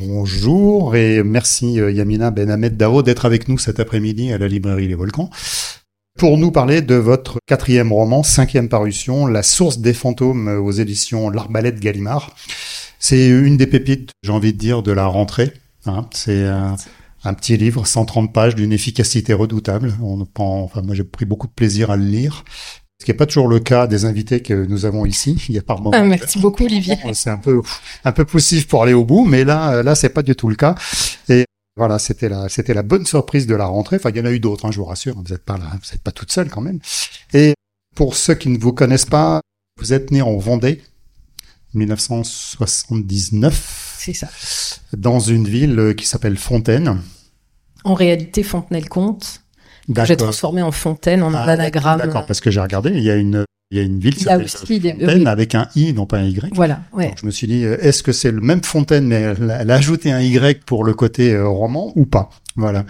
Bonjour et merci euh, Yamina Ben Ahmed Dao d'être avec nous cet après-midi à la librairie Les Volcans pour nous parler de votre quatrième roman, cinquième parution, La source des fantômes aux éditions L'Arbalète Gallimard. C'est une des pépites, j'ai envie de dire, de la rentrée. Hein. C'est un, petit livre, 130 pages, d'une efficacité redoutable. Enfin, moi j'ai pris beaucoup de plaisir à le lire. Ce qui n'est pas toujours le cas des invités que nous avons ici. Il y a par moments. Ah, merci beaucoup, Olivier. C'est un peu, un peu poussif pour aller au bout, mais là, là, c'est pas du tout le cas. Et voilà, c'était la, c'était la bonne surprise de la rentrée. Enfin, il y en a eu d'autres, hein, je vous rassure. Vous n'êtes pas là, vous n'êtes pas toute seule quand même. Et pour ceux qui ne vous connaissent pas, vous êtes né en Vendée, 1979. C'est ça. Dans une ville qui s'appelle Fontaine. En réalité, Fontenay-le-Comte. J'ai transformé en Fontaine en ah, anagramme. D'accord, parce que j'ai regardé, il y a une, il y a une ville qui s'appelle Fontaine oui. avec un i, non pas un y. Voilà. Ouais. Donc je me suis dit, euh, est-ce que c'est le même Fontaine, mais elle, elle, a ajouté un y pour le côté euh, roman ou pas? Voilà.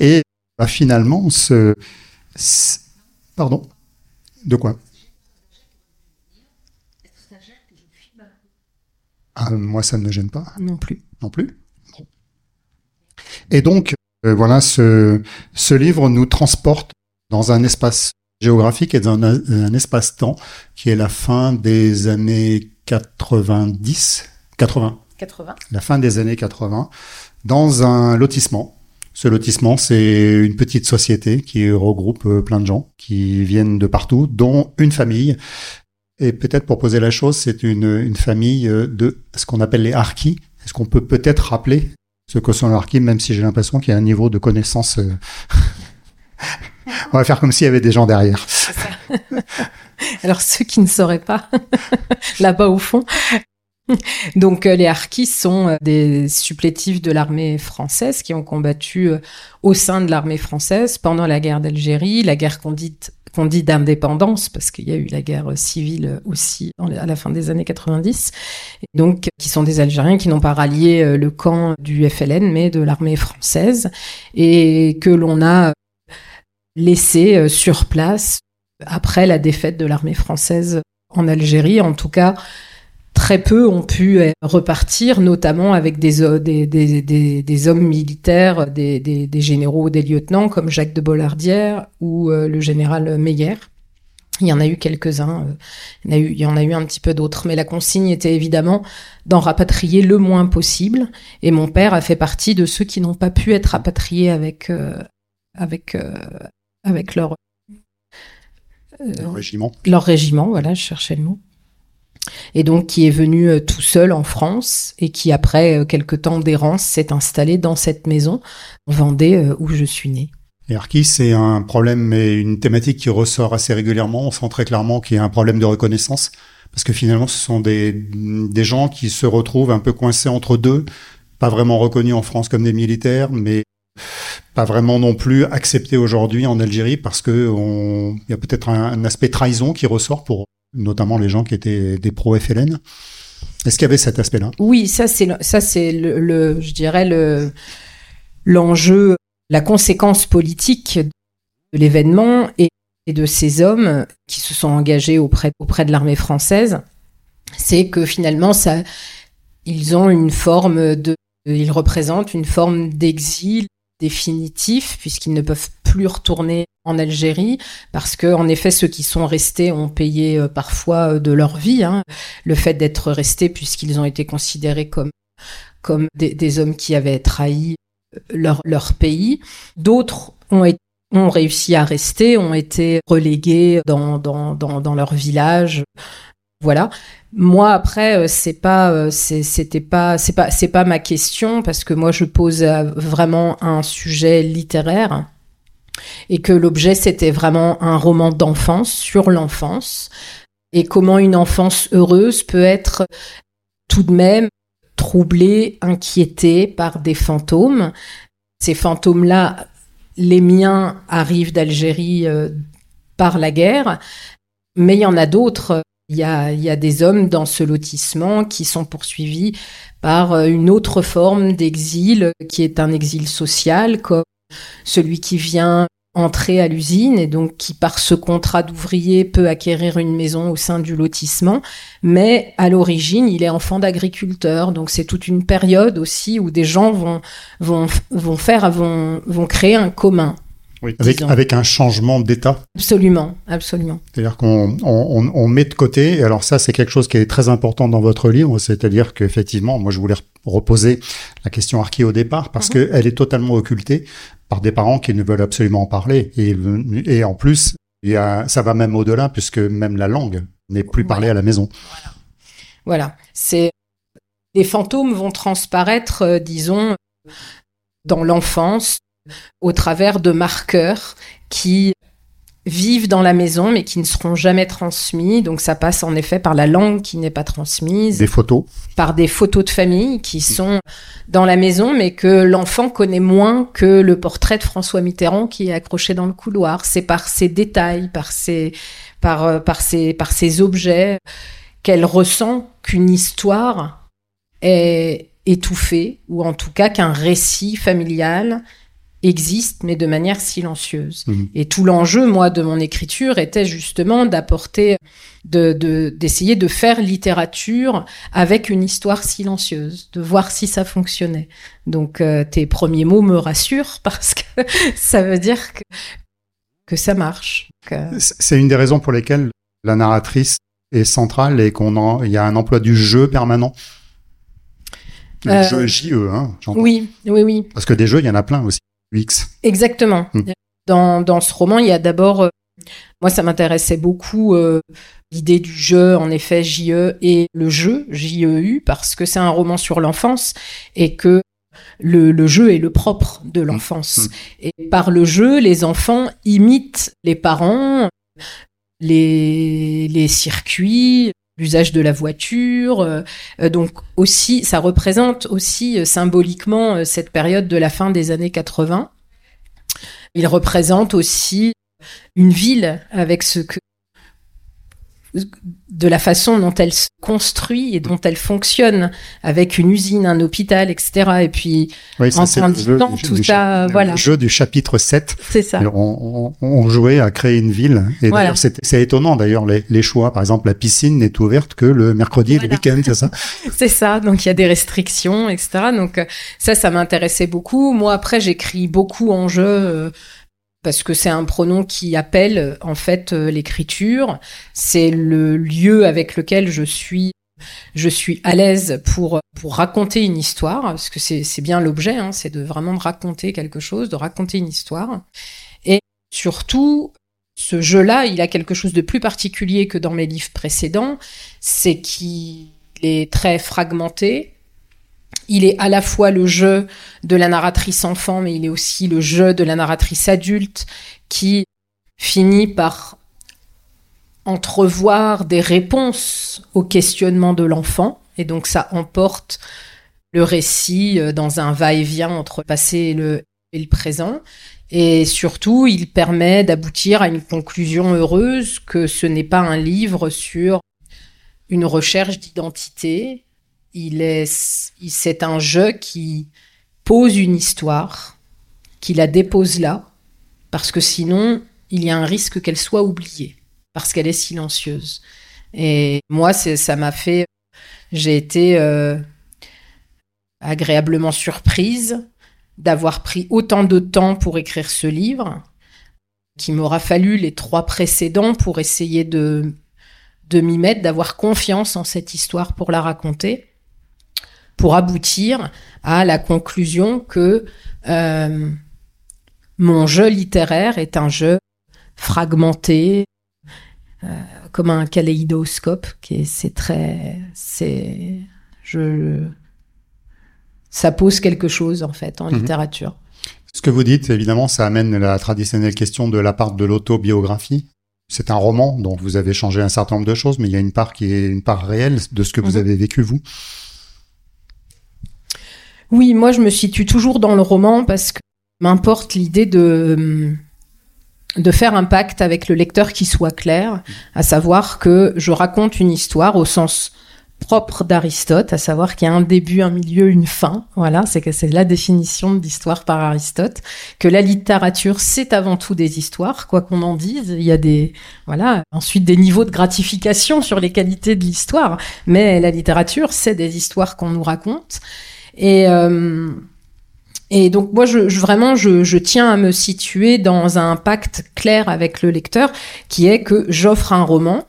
Et bah, finalement, ce, ce, pardon, de quoi? Ah, Moi, ça ne me gêne pas. Non plus. Non plus? Bon. Et donc, euh, voilà, ce, ce livre nous transporte dans un espace géographique et dans un, un espace-temps qui est la fin des années 90, 80. 80. La fin des années 80, dans un lotissement. Ce lotissement, c'est une petite société qui regroupe euh, plein de gens qui viennent de partout, dont une famille. Et peut-être pour poser la chose, c'est une, une famille euh, de ce qu'on appelle les harkis. Est-ce qu'on peut peut-être rappeler ce harkis, même si j'ai l'impression qu'il y a un niveau de connaissance euh, on va faire comme s'il y avait des gens derrière. Alors ceux qui ne sauraient pas, là-bas au fond. Donc les Harkis sont des supplétifs de l'armée française qui ont combattu au sein de l'armée française pendant la guerre d'Algérie, la guerre qu'on dit, qu'on dit d'indépendance, parce qu'il y a eu la guerre civile aussi à la fin des années 90. Et donc, qui sont des Algériens qui n'ont pas rallié le camp du FLN, mais de l'armée française, et que l'on a laissé sur place après la défaite de l'armée française en Algérie. En tout cas, très peu ont pu repartir, notamment avec des, des, des, des, des hommes militaires, des, des, des, généraux, des lieutenants comme Jacques de Bollardière ou euh, le général Meyer. Il y en a eu quelques-uns, euh, il, y en a eu, il y en a eu un petit peu d'autres, mais la consigne était évidemment d'en rapatrier le moins possible. Et mon père a fait partie de ceux qui n'ont pas pu être rapatriés avec, euh, avec, euh, avec leur, leur régiment. Leur régiment, voilà, je cherchais le mot et donc qui est venu euh, tout seul en France et qui après euh, quelques temps d'errance s'est installé dans cette maison en Vendée euh, où je suis née. Et Arki, c'est un problème et une thématique qui ressort assez régulièrement. On sent très clairement qu'il y a un problème de reconnaissance parce que finalement, ce sont des, des gens qui se retrouvent un peu coincés entre deux, pas vraiment reconnus en France comme des militaires, mais pas vraiment non plus acceptés aujourd'hui en Algérie parce que il y a peut-être un aspect trahison qui ressort pour notamment les gens qui étaient des pro FLN. Est-ce qu'il y avait cet aspect-là? Oui, ça c'est ça c'est le, le, je dirais le l'enjeu, la conséquence politique de l'événement et, et, de ces hommes qui se sont engagés auprès auprès de l'armée française, c'est que finalement ça ils ont une forme de ils représentent une forme d'exil définitif puisqu'ils ne peuvent plus retourner en Algérie parce que en effet ceux qui sont restés ont payé euh, parfois euh, de leur vie hein, le fait d'être restés puisqu'ils ont été considérés comme comme des, des, hommes qui avaient trahi euh, leur leur pays d'autres ont été ont réussi à rester, ont été relégués dans, dans, dans, dans leur village. Voilà. Moi après c'est pas c'était pas c'est pas c'est pas ma question parce que moi je pose vraiment un sujet littéraire et que l'objet c'était vraiment un roman d'enfance sur l'enfance et comment une enfance heureuse peut être tout de même troublée, inquiétée par des fantômes. Ces fantômes-là, les miens arrivent d'Algérie euh, par la guerre, mais il y en a d'autres. Il y a, il y a des hommes dans ce lotissement qui sont poursuivis par euh, une autre forme d'exil qui est un exil social, comme celui qui vient entrer à l'usine et donc qui par ce contrat d'ouvrier peut acquérir une maison au sein du lotissement, mais à l'origine il est enfant d'agriculteur, donc c'est toute une période aussi où des gens vont faire vont vont créer un commun. Oui, avec, avec un changement d'état. Absolument, absolument. C'est-à-dire qu'on on, on, met de côté, et alors ça c'est quelque chose qui est très important dans votre livre, c'est-à-dire qu'effectivement, moi je voulais reposer la question arché au départ, parce mhm. qu'elle est totalement occultée par des parents qui ne veulent absolument en parler. Et, et en plus, il y a, ça va même au-delà, puisque même la langue n'est plus parlée à la maison. Voilà, voilà. c'est... Les fantômes vont transparaître, euh, disons, dans l'enfance, au travers de marqueurs qui vivent dans la maison mais qui ne seront jamais transmis. Donc ça passe en effet par la langue qui n'est pas transmise. Des photos. Par des photos de famille qui sont dans la maison mais que l'enfant connaît moins que le portrait de François Mitterrand qui est accroché dans le couloir. C'est par ces détails, par ces, par, euh, par ces, par ces objets qu'elle ressent qu'une histoire est étouffée ou en tout cas qu'un récit familial existe, mais de manière silencieuse. Mhm. Et tout l'enjeu, moi, de mon écriture était justement d'apporter, de, d'essayer de, faire littérature avec une histoire silencieuse, de voir si ça fonctionnait. Donc, euh, tes premiers mots me rassurent parce que ça veut dire que, que ça marche. Euh, c'est une des raisons pour lesquelles la narratrice est centrale et qu'on y a un emploi du jeu permanent. Le euh, jeu JE, hein, Oui, oui, oui. Parce que des jeux, il y en a plein aussi. Exactement. Hmm. Dans, dans, ce roman, il y a d'abord, euh, moi ça m'intéressait beaucoup euh, l'idée du jeu, en effet, JE, et le jeu, JEU, parce que c'est un roman sur l'enfance et que le, le, jeu est le propre de hmm. l'enfance. Hmm. Et par le jeu, les enfants imitent les parents, les, les circuits, l'usage de la voiture. Euh, euh, donc aussi, ça représente aussi euh, symboliquement cette période de la fin des années 80. Il représente aussi une ville avec ce que de la façon dont elle se construit et dont elle fonctionne avec une usine, un hôpital, etc. Et puis, en s'indiquant tout ça, voilà. Le jeu du chapitre 7. C'est ça. On, on, jouait à créer une ville. Et d'ailleurs, c'est étonnant, d'ailleurs, les, les, choix. Par exemple, la piscine n'est ouverte que le mercredi et le week-end, c'est ça? c'est ça. Donc, il y a des restrictions, etc. Donc, euh, ça, ça m'intéressait beaucoup. Moi, après, j'écris beaucoup en jeu euh, parce que c'est un pronom qui appelle en fait euh, l'écriture. C'est le lieu avec lequel je suis je suis à l'aise pour pour raconter une histoire parce que c'est bien l'objet, hein, c'est de vraiment de raconter quelque chose, de raconter une histoire. Et surtout, ce jeu-là, il a quelque chose de plus particulier que dans mes livres précédents, c'est qu'il est très fragmenté, il est à la fois le jeu de la narratrice enfant, mais il est aussi le jeu de la narratrice adulte qui finit par entrevoir des réponses aux questionnements de l'enfant. Et donc ça emporte le récit euh, dans un va-et-vient entre passé et le présent. Et surtout, il permet d'aboutir à une conclusion heureuse que ce n'est pas un livre sur une recherche d'identité, il est, c'est un jeu qui pose une histoire, qui la dépose là, parce que sinon, il y a un risque qu'elle soit oubliée, parce qu'elle est silencieuse. Et moi, ça m'a fait, j'ai été euh, agréablement surprise d'avoir pris autant de temps pour écrire ce livre, qu'il m'aura fallu les trois précédents pour essayer de, de m'y mettre, d'avoir confiance en cette histoire pour la raconter pour aboutir à la conclusion que euh, mon jeu littéraire est un jeu fragmenté, euh, comme un kaléidoscope, qui c'est très, c'est, je, ça pose quelque chose en fait en mhm. littérature. Ce que vous dites, évidemment, ça amène la traditionnelle question de la part de l'autobiographie. C'est un roman dont vous avez changé un certain nombre de choses, mais il y a une part qui est une part réelle de ce que vous mhm. avez vécu vous. Oui, moi je me situe toujours dans le roman parce que m'importe l'idée de de faire un pacte avec le lecteur qui soit clair, à savoir que je raconte une histoire au sens propre d'Aristote, à savoir qu'il y a un début, un milieu, une fin. Voilà, c'est que c'est la définition de l'histoire par Aristote. Que la littérature, c'est avant tout des histoires, quoi qu'on en dise. Il y a des, voilà, ensuite des niveaux de gratification sur les qualités de l'histoire. Mais la littérature, c'est des histoires qu'on nous raconte. Et, euh, et donc moi, je, je vraiment, je, je, tiens à me situer dans un pacte clair avec le lecteur, qui est que j'offre un roman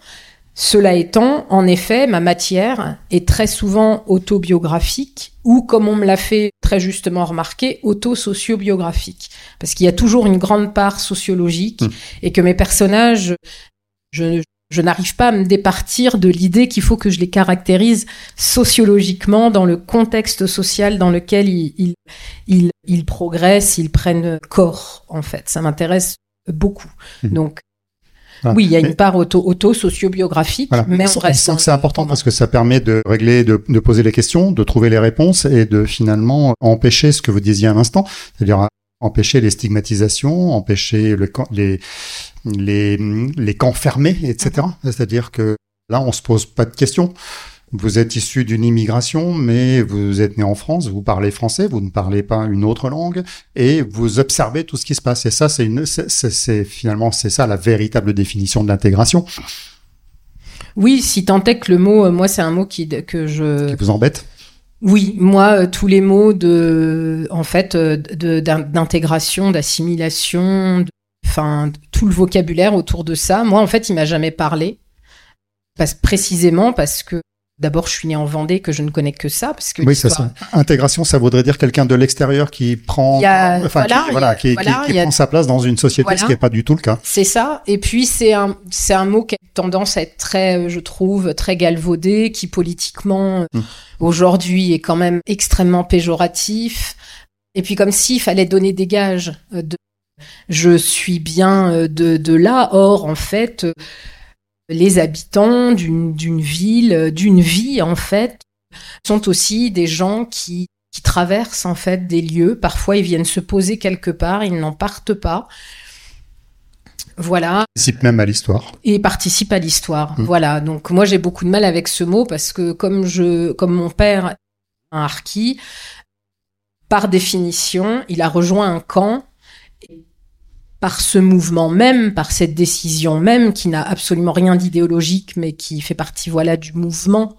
cela étant, en effet, ma matière est très souvent autobiographique ou, comme on me l'a fait très justement remarquer, auto-sociobiographique. Parce qu'il y a toujours une grande part sociologique hmm. et que mes personnages, je, je n'arrive pas à me départir de l'idée qu'il faut que je les caractérise sociologiquement dans le contexte social dans lequel ils, ils, ils, progressent, ils prennent corps, en fait. Ça m'intéresse beaucoup. Hmm. Donc, oui, il y a une part auto-sociobiographique, mais on reste. C'est important parce que ça permet de régler, de, de, poser les questions, de trouver les réponses et de finalement empêcher ce que vous disiez à l'instant, c'est-à-dire empêcher les stigmatisations, empêcher le, les, les, les camps fermés, etc. C'est-à-dire que là, on se pose pas de questions. Vous êtes issu d'une immigration, mais vous êtes né en France, vous parlez français, vous ne parlez pas une autre langue, et vous observez tout ce qui se passe. Et ça, c'est une, c'est finalement, c'est ça la véritable définition de l'intégration. Oui, si tant est que le mot, euh, moi, c'est un mot qui que je. Qui vous embête. Oui, moi, euh, tous les mots de, en fait, euh, d'intégration, d'assimilation, enfin, tout le vocabulaire autour de ça, moi, en fait, il m'a jamais parlé. Parce, précisément parce que D'abord, je suis né en Vendée, que je ne connais que ça, parce que oui, ça, ça. Intégration, ça voudrait dire quelqu'un de l'extérieur qui prend, enfin, voilà, qui, qui, prend sa place dans une société, ce qui n'est pas du tout le cas. C'est ça. Et puis c'est un, c'est un mot qui a tendance à être très, je trouve, très galvaudé, qui politiquement hmm. aujourd'hui est quand même extrêmement péjoratif. Et puis comme s'il fallait donner des gages de, je suis bien euh, de, de là. Or, en fait les habitants d'une ville, d'une vie en fait, sont aussi des gens qui, qui traversent en fait des lieux. Parfois, ils viennent se poser quelque part, ils n'en partent pas. Voilà. Participent même à l'histoire. Et participent à l'histoire. Mmh. Voilà. Donc moi j'ai beaucoup de mal avec ce mot parce que comme je, comme mon père est un harki, par définition, il a rejoint un camp par ce mouvement même, par cette décision même, qui n'a absolument rien d'idéologique, mais qui fait partie, voilà, du mouvement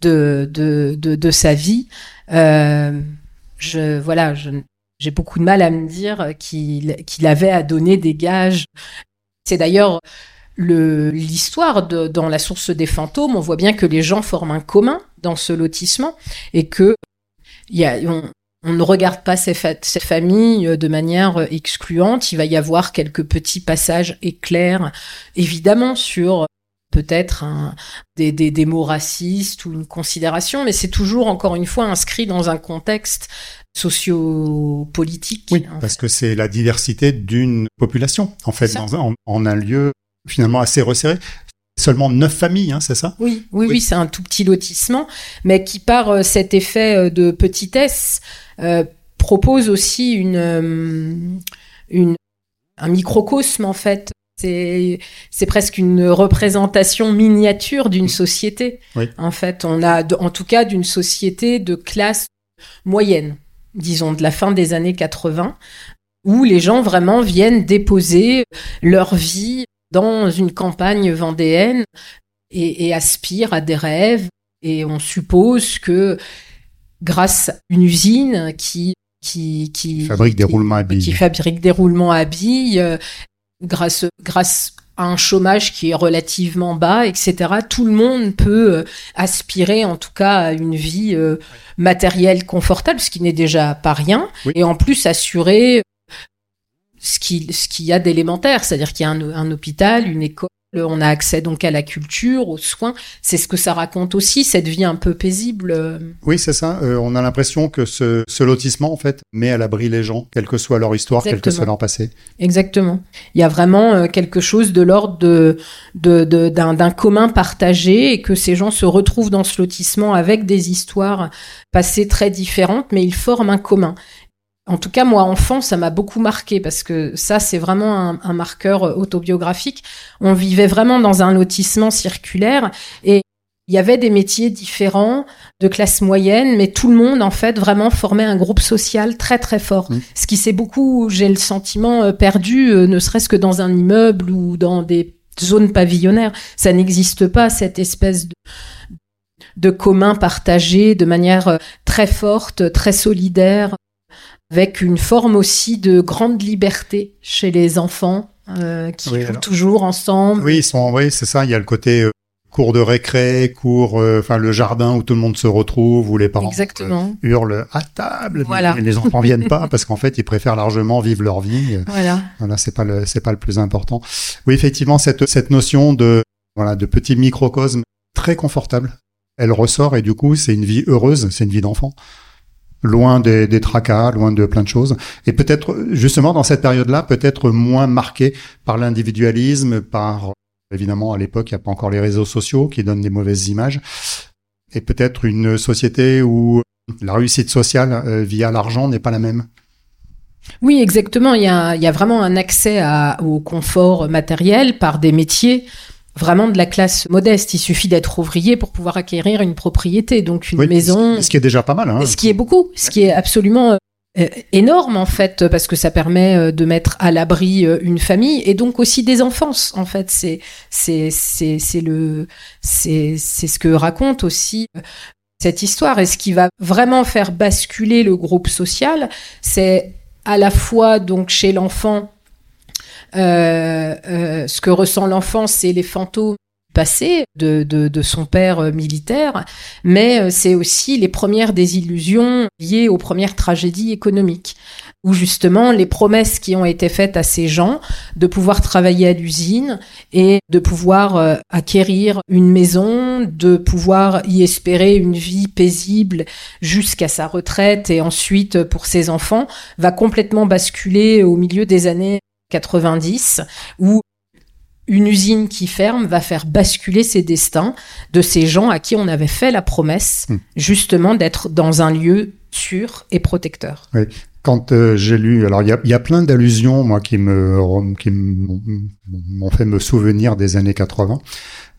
de, de, de, sa vie. Euh, je, voilà, j'ai beaucoup de mal à me dire qu'il qu'il avait à donner des gages. C'est d'ailleurs l'histoire dans la source des fantômes. On voit bien que les gens forment un commun dans ce lotissement et que il y a, on ne regarde pas ces, ces, familles euh, de manière euh, excluante. Il va y avoir quelques petits passages éclairs, évidemment, sur euh, peut-être des, des, des, mots racistes ou une considération, mais c'est toujours, encore une fois, inscrit dans un contexte sociopolitique. Oui, parce que c'est la diversité d'une population, en fait, dans un, en, un lieu finalement assez resserré seulement neuf familles, hein, c'est ça? Oui, oui, oui, c'est un tout petit lotissement, mais qui par cet effet de petitesse euh, propose aussi une, euh, une, un microcosme en fait. C'est, c'est presque une représentation miniature d'une société. En fait, on a, en tout cas, d'une société de classe moyenne, disons, de la fin des années 80, où les gens vraiment viennent déposer leur vie dans une campagne vendéenne et, et aspirent à des rêves. Et on suppose que grâce à une usine qui qui, qui fabrique des roulements à billes, qui fabrique des roulements à billes, euh, grâce grâce à un chômage qui est relativement bas, etc. Tout le monde peut euh, aspirer, en tout cas, à une vie euh, matérielle confortable, ce qui n'est déjà pas rien, et en plus assurer ce qui ce qu'il y a d'élémentaire, c'est-à-dire qu'il y a un, un hôpital, une école on a accès donc à la culture, aux soins. C'est ce que ça raconte aussi, cette vie un peu paisible. Oui, c'est ça. Euh, on a l'impression que ce, lotissement, en fait, met à l'abri les gens, quelle que soit leur histoire, quel que soit leur passé. Exactement. Il y a vraiment euh, quelque chose de l'ordre de, d'un, commun partagé et que ces gens se retrouvent dans ce lotissement avec des histoires passées très différentes, mais ils forment un commun. En tout cas, moi, enfant, ça m'a beaucoup marqué parce que ça, c'est vraiment un, marqueur autobiographique. On vivait vraiment dans un lotissement circulaire et il y avait des métiers différents de classe moyenne, mais tout le monde, en fait, vraiment formait un groupe social très, très fort. Mm. Ce qui s'est beaucoup, j'ai le sentiment, euh, perdu, euh, ne serait-ce que dans un immeuble ou dans des zones pavillonnaires. Ça n'existe pas, cette espèce de, de commun partagé de manière euh, très forte, très solidaire, avec une forme aussi de grande liberté chez les enfants. euh, qui Oui, jouent alors- toujours ensemble. Oui, ils sont, oui, c'est ça. Il y a le côté euh, cours de récré, cours, euh, enfin le jardin où tout le monde se retrouve, où les parents Exactement. euh, hurlent à table, Voilà. mais les enfants viennent pas parce qu'en fait ils préfèrent largement vivre leur vie. Voilà. Voilà, c'est pas le, c'est pas le plus important. Oui, effectivement, cette cette notion de voilà de petit microcosme très confortable, elle ressort et du coup c'est une vie heureuse, c'est une vie d'enfant. Loin des, tracas, loin de plein de choses. Et peut-être, justement, dans cette période-là, peut-être moins marquée par l'individualisme, par, évidemment, à l'époque, il n'y a pas encore les réseaux sociaux qui donnent des mauvaises images. Et peut-être une société où la réussite sociale euh, via l'argent n'est pas la même. Oui, exactement. Il y a, vraiment un accès au confort matériel par des métiers vraiment de la classe modeste. Il suffit d'être ouvrier pour pouvoir acquérir une propriété, donc une Oui, maison. Ce qui est déjà pas mal. Hein. Ce qui est beaucoup, ce qui est absolument euh, énorme en fait, parce que ça permet euh, de mettre à l'abri euh, une famille et donc aussi des enfants. En fait, c'est c'est c'est c'est le c'est c'est ce que raconte aussi euh, cette histoire. Et ce qui va vraiment faire basculer le groupe social, c'est à la fois donc chez l'enfant. Euh, euh, ce que ressent l'enfant, c'est les fantômes passé de, de, son père euh, militaire, mais c'est aussi les premières désillusions liées aux premières tragédies économiques, où justement les promesses qui ont été faites à ces gens de pouvoir travailler à l'usine et de pouvoir acquérir une maison, de pouvoir y espérer une vie paisible jusqu'à sa retraite et ensuite pour ses enfants, va complètement basculer au milieu des années 90, où une usine qui ferme va faire basculer ces destins de ces gens à qui on avait fait la promesse Hmm. justement d'être dans un lieu sûr et protecteur. Quand euh, j'ai lu, alors il y a, il y a plein d'allusions, moi, qui me qui m'ont m'ont fait me souvenir des années 80,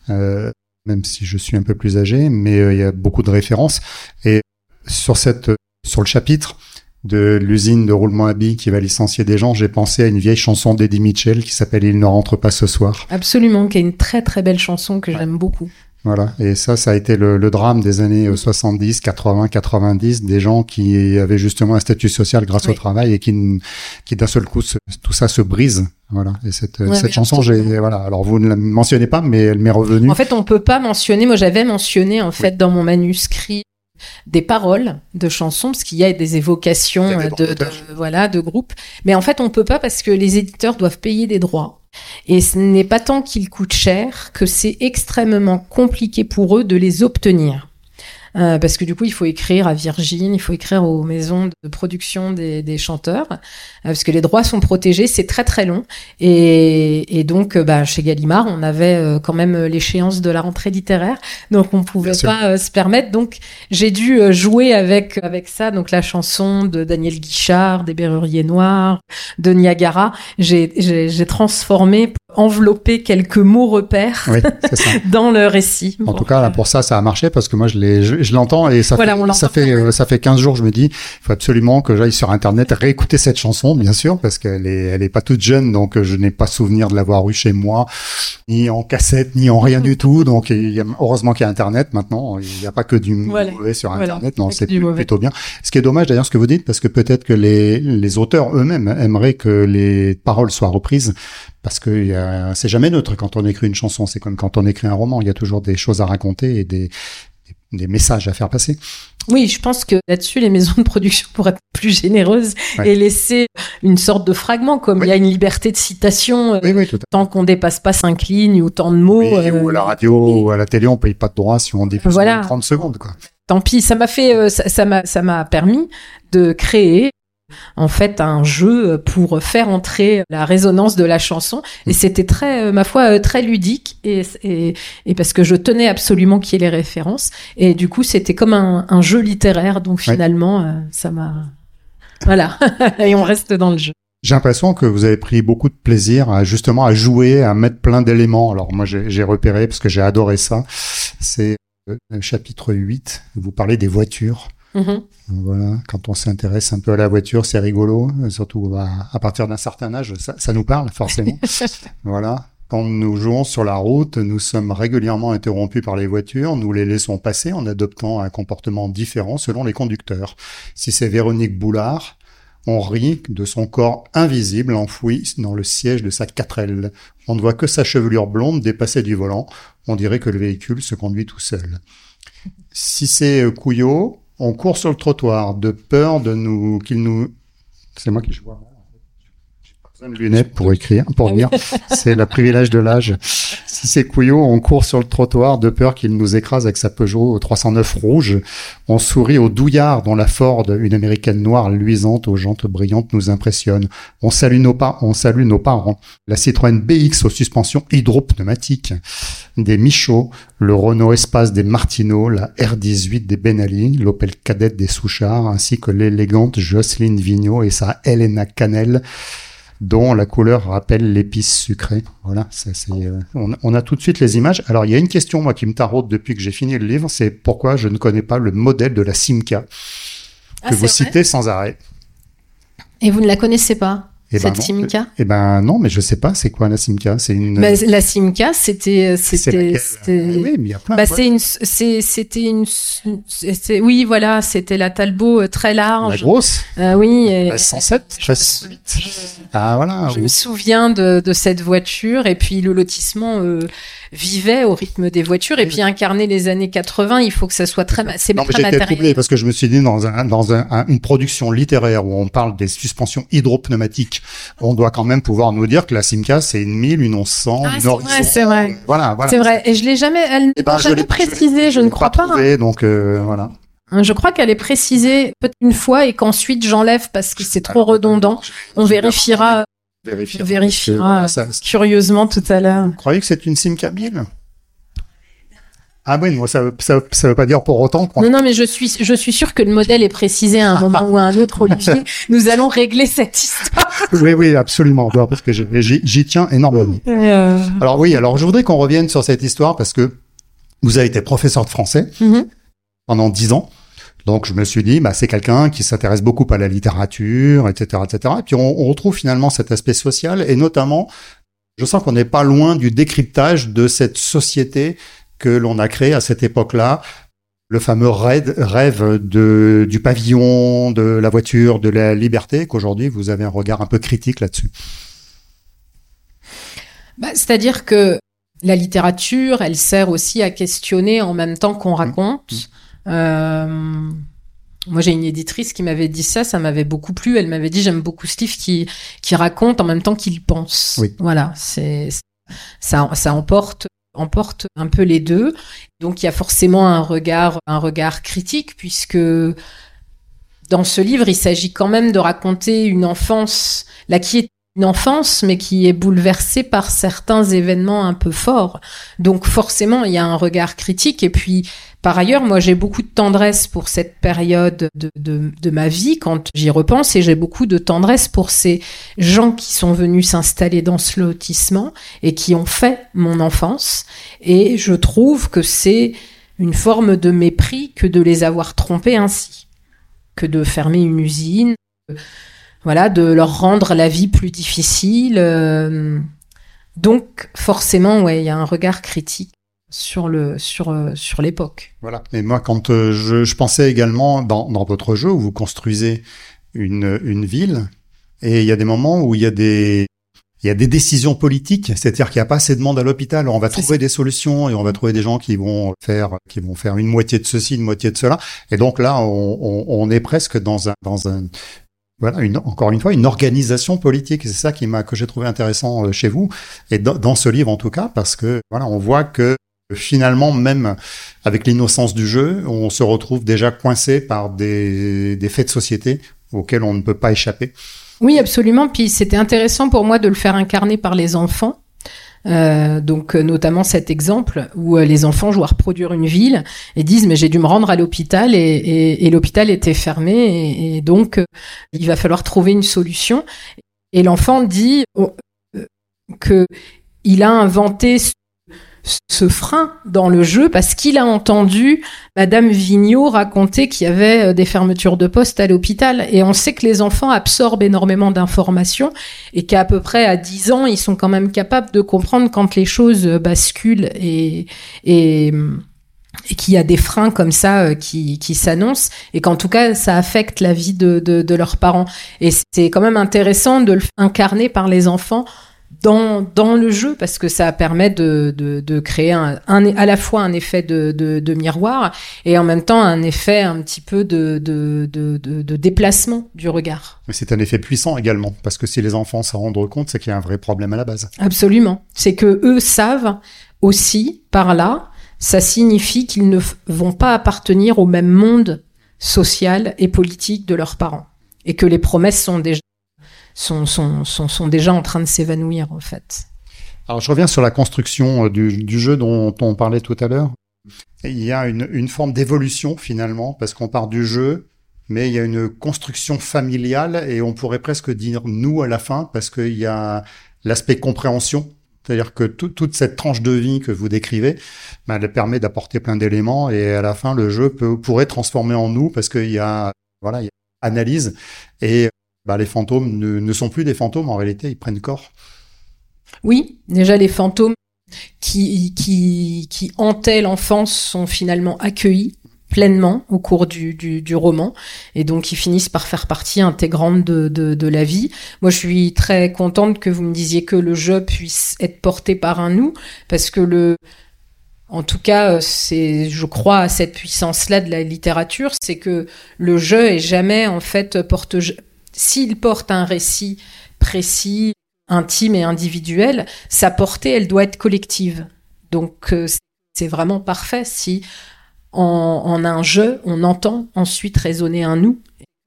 euh, même si je suis un peu plus âgé, mais euh, il y a beaucoup de références. Et sur cette, sur le chapitre de l'usine de roulement à billes qui va licencier des gens, j'ai pensé à une vieille chanson d'Eddie Mitchell qui s'appelle Il ne rentre pas ce soir. Absolument, qui est une très très belle chanson que j'aime beaucoup. Voilà. Et ça, ça a été le, le drame des années euh, 70, 80, 90, des gens qui avaient justement un statut social grâce au travail et qui, qui d'un seul coup, se- tout ça se brise. Voilà. Et cette, Ouais, cette chanson, j'ai, voilà. Alors vous ne la mentionnez pas, mais elle m'est revenue. En fait, on peut pas mentionner. Moi, j'avais mentionné en fait dans mon manuscrit des paroles de chansons parce qu'il y a des évocations a des de, voilà de groupes. Mais en fait, on peut pas parce que les éditeurs doivent payer des droits. Et ce n'est pas tant qu'ils coûtent cher que c'est extrêmement compliqué pour eux de les obtenir. Euh, parce que du coup, il faut écrire à Virgin, il faut écrire aux maisons de production des, des chanteurs, euh, parce que les droits sont protégés, c'est très très long. Et, et donc, euh, bah, chez Gallimard, on avait euh, quand même l'échéance de la rentrée littéraire, donc on pouvait Bien sûr. pas se permettre. Donc, j'ai dû euh, jouer avec avec ça, donc la chanson de Daniel Guichard, des Berruriers Noirs, de Niagara. J'ai transformé, enveloppé quelques mots repères Oui, c'est ça. dans le récit. En tout cas, là, pour ça, ça a marché parce que moi, je l'ai, je, je l'entends et ça Voilà, fait, ça fait, euh, ça fait 15 jours, je me dis, il faut absolument que j'aille sur Internet réécouter cette chanson, bien sûr, parce qu'elle est, elle est pas toute jeune, donc je n'ai pas souvenir de l'avoir eue chez moi, ni en cassette, ni en rien du tout. Donc, il y a, heureusement qu'il y a Internet maintenant. Il n'y a pas que du Voilà. mauvais sur Voilà. Internet. Non, c'est plutôt bien. Ce qui est dommage, d'ailleurs, ce que vous dites, parce que peut-être que les, les auteurs eux-mêmes aimeraient que les paroles soient reprises parce que c'est jamais neutre quand on écrit une chanson. C'est comme quand on écrit un roman. Il y a toujours des choses à raconter et des, des, des messages à faire passer. Oui, je pense que là-dessus, les maisons de production pourraient être plus généreuses Ouais. et laisser une sorte de fragment, comme Oui. il y a une liberté de citation, euh, Oui, oui, tout à tant qu'on dépasse pas cinq lignes ou tant de mots. euh, ou à la radio ou à la télé, on paye pas de droits si on diffuse Voilà. moins de 30 secondes, quoi. Tant pis, ça m'a fait, euh, ça m'a, ça m'a permis de créer en fait un jeu pour faire entrer la résonance de la chanson et Mm. c'était très, euh, ma foi, euh, très ludique et, et, et parce que je tenais absolument qu'il y ait les références et du coup c'était comme un, un jeu littéraire donc finalement euh, ça m'a, voilà et on reste dans le jeu. J'ai l'impression que vous avez pris beaucoup de plaisir à justement à jouer, à mettre plein d'éléments. Alors moi j'ai repéré parce que j'ai adoré ça. C'est chapitre 8, vous parlez des voitures. Mhm. Voilà, quand on s'intéresse un peu à la voiture, c'est rigolo, surtout à, à partir d'un certain âge, ça, ça nous parle forcément. voilà, quand nous jouons sur la route, nous sommes régulièrement interrompus par les voitures, nous les laissons passer en adoptant un comportement différent selon les conducteurs. Si c'est Véronique Boulard, on rit de son corps invisible enfoui dans le siège de sa 4L. On ne voit que sa chevelure blonde dépasser du volant. On dirait que le véhicule se conduit tout seul. Si c'est Couillot, on court sur le trottoir de peur de nous qu'il nous. C'est moi qui je de lunettes pour écrire, pour lire. c'est le privilège de l'âge. Si c'est Couillot, on court sur le trottoir de peur qu'il nous écrase avec sa Peugeot 309 rouge. On sourit au douillard dont la Ford, une américaine noire luisante aux jantes brillantes, nous impressionne. On salue nos pas, on salue nos parents. La Citroën BX aux suspensions hydropneumatiques. Des Michaud, le Renault Espace des Martineau, la R18 des Benali, l'Opel Cadette des Souchard, ainsi que l'élégante Jocelyne Vigneault et sa Helena Canel dont la couleur rappelle l'épice sucrée. Voilà, c'est, euh, on, a tout de suite les images. Alors, il y a une question, moi, qui me taraude depuis que j'ai fini le livre, c'est pourquoi je ne connais pas le modèle de la Simca ah, que vous citez sans arrêt. Et vous ne la connaissez pas? Eh ben cette Simca? Eh ben non, mais je sais pas, c'est quoi la Simca? C'est une. Bah, la Simca, c'était, c'était, oui, mais il y a plein. Bah, c'est une, c'est, c'était une, oui, voilà, c'était la Talbot euh, très large. La grosse? Euh, oui. La 107. Je, ah voilà. Je me souviens de, de, cette voiture et puis le lotissement. Euh, vivait au rythme des voitures et puis incarner les années 80, il faut que ça soit très, c'est non, très troublé parce que je me suis dit dans un, dans un, une production littéraire où on parle des suspensions hydropneumatiques, on doit quand même pouvoir nous dire que la Simca c'est une 1000, une 1100, ah, une C'est vrai, c'est vrai. Voilà, voilà. C'est vrai. Et je l'ai jamais, elle eh ben, jamais précisé, je, ne crois pas. Trouvé, donc euh, voilà. Je crois qu'elle est précisée peut-être une fois et qu'ensuite j'enlève parce que c'est trop redondant. On vérifiera vérifiera, vérifiera curieusement tout à l'heure. Vous croyez que c'est une SIM cabine ah oui, moi ça, ça, ça veut pas dire pour autant. Non, non, mais je suis, je suis sûr que le modèle est précisé à un moment ou à un autre, Olivier. Nous allons régler cette histoire. oui, oui, absolument, parce que j'y tiens énormément. Euh... Alors oui, alors je voudrais qu'on revienne sur cette histoire parce que vous avez été professeur de français mm-hmm. pendant dix ans. Donc je me suis dit, bah, c'est quelqu'un qui s'intéresse beaucoup à la littérature, etc., etc. Et puis on, on retrouve finalement cet aspect social, et notamment, je sens qu'on n'est pas loin du décryptage de cette société que l'on a créée à cette époque-là, le fameux rêve de, du pavillon, de la voiture, de la liberté, qu'aujourd'hui vous avez un regard un peu critique là-dessus. Bah, C'est-à-dire que la littérature, elle sert aussi à questionner en même temps qu'on raconte. Mmh. Euh, moi, j'ai une éditrice qui m'avait dit ça, ça m'avait beaucoup plu. Elle m'avait dit j'aime beaucoup ce livre qui qui raconte en même temps qu'il pense. Voilà, c'est ça, ça emporte emporte un peu les deux. Donc il y a forcément un regard un regard critique puisque dans ce livre, il s'agit quand même de raconter une enfance là qui est une enfance, mais qui est bouleversée par certains événements un peu forts. Donc forcément, il y a un regard critique. Et puis, par ailleurs, moi, j'ai beaucoup de tendresse pour cette période de, de, de ma vie quand j'y repense, et j'ai beaucoup de tendresse pour ces gens qui sont venus s'installer dans ce lotissement et qui ont fait mon enfance. Et je trouve que c'est une forme de mépris que de les avoir trompés ainsi, que de fermer une usine voilà, de leur rendre la vie plus difficile. Euh, donc forcément, ouais, il y a un regard critique sur le sur euh, sur l'époque. Voilà. Et moi, quand euh, je, je, pensais également dans, dans votre jeu où vous construisez une une ville, et il y a des moments où il y a des il y a des décisions politiques, c'est-à-dire qu'il n'y a pas assez de monde à l'hôpital. On va trouver des solutions et on va trouver des gens qui vont faire, qui vont faire une moitié de ceci, une moitié de cela. Et donc là, on, on, on est presque dans un, dans un, voilà, une, encore une fois, une organisation politique. C'est ça qui m'a que j'ai trouvé intéressant euh, chez vous et dans, ce livre en tout cas, parce que voilà, on voit que finalement, même avec l'innocence du jeu, on se retrouve déjà coincé par des, des faits de société auxquels on ne peut pas échapper. Oui, absolument. Puis c'était intéressant pour moi de le faire incarner par les enfants euh, donc euh, notamment cet exemple où euh, les enfants jouent à reproduire une ville et disent mais j'ai dû me rendre à l'hôpital et, et, et l'hôpital était fermé et, et donc il va falloir trouver une solution. Et l'enfant dit oh, que il a inventé ce frein dans le jeu parce qu'il a entendu Madame Vigneault raconter qu'il y avait euh, des fermetures de poste à l'hôpital. Et on sait que les enfants absorbent énormément d'informations et qu'à peu près à 10 ans, ils sont quand même capables de comprendre quand les choses basculent et, et, et qu'il y a des freins comme ça euh, qui, qui s'annoncent et qu'en tout cas ça affecte la vie de, de, de leurs parents. Et c'est quand même intéressant de le incarner par les enfants dans, dans le jeu parce que ça permet de, de, de créer un, un, à la fois un effet de, de, de, miroir et en même temps un effet un petit peu de, de, de, de déplacement du regard. Mais c'est un effet puissant également parce que si les enfants s'en rendent compte, c'est qu'il y a un vrai problème à la base. Absolument. C'est que eux savent aussi par là ça signifie qu'ils ne vont pas appartenir au même monde social et politique de leurs parents. Et que les promesses sont déjà, sont, déjà en train de s'évanouir, en fait. Alors, je reviens sur la construction euh, du, jeu dont on parlait tout à l'heure. Il y a une, forme d'évolution, finalement, parce qu'on part du jeu, mais il y a une construction familiale, et on pourrait presque dire nous à la fin, parce qu'il y a l'aspect compréhension c'est-à-dire que toute cette tranche de vie que vous décrivez, ben, elle permet d'apporter plein d'éléments et à la fin, le jeu peut, pourrait transformer en nous parce qu'il y a, voilà, analyse et ben, les fantômes ne, ne, sont plus des fantômes en réalité, ils prennent corps. Oui, déjà les fantômes qui, qui, qui hantaient l'enfance sont finalement accueillis pleinement au cours du, du, roman et donc ils finissent par faire partie intégrante de, de, de, la vie. Moi, je suis très contente que vous me disiez que le jeu puisse être porté par un nous parce que le en tout cas, c'est, je crois à cette puissance-là de la littérature, c'est que le jeu est jamais en fait porte. S'il porte un récit précis, intime et individuel, sa portée, elle doit être collective. Donc, euh, c'est vraiment parfait si en, un jeu, on entend ensuite résonner un nous.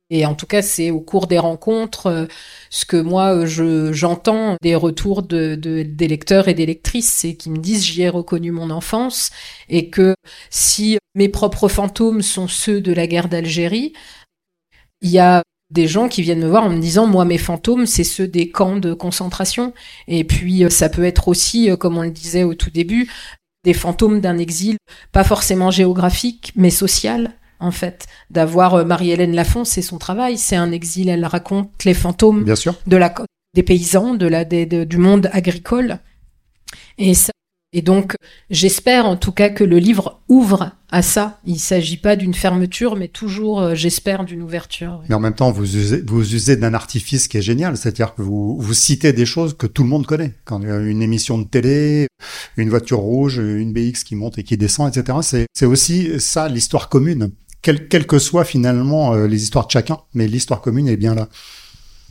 Et en tout cas, c'est au cours des rencontres euh, ce que moi euh, je j'entends des retours de, des lecteurs et des lectrices, c'est qui me disent j'y ai reconnu mon enfance et que si mes propres fantômes sont ceux de la guerre d'Algérie, il y a des gens qui viennent me voir en me disant moi mes fantômes c'est ceux des camps de concentration et puis euh, ça peut être aussi comme on le disait au tout début des fantômes d'un exil, pas forcément géographique, mais social, en fait. D'avoir euh, Marie-Hélène Lafont, c'est son travail, c'est un exil, elle raconte les fantômes Bien sûr. De la, des paysans, de la, du monde agricole. Et ça, et donc, j'espère en tout cas que le livre ouvre à ça. Il ne s'agit pas d'une fermeture, mais toujours, euh, j'espère, d'une ouverture. Mais en même temps, vous usez, vous usez d'un artifice qui est génial, c'est-à-dire que vous, vous citez des choses que tout le monde connaît. Quand il y a une émission de télé, une voiture rouge, une BX qui monte et qui descend, etc. C'est aussi ça, l'histoire commune. Quelle quelle que soient finalement euh, les histoires de chacun, mais l'histoire commune est bien là.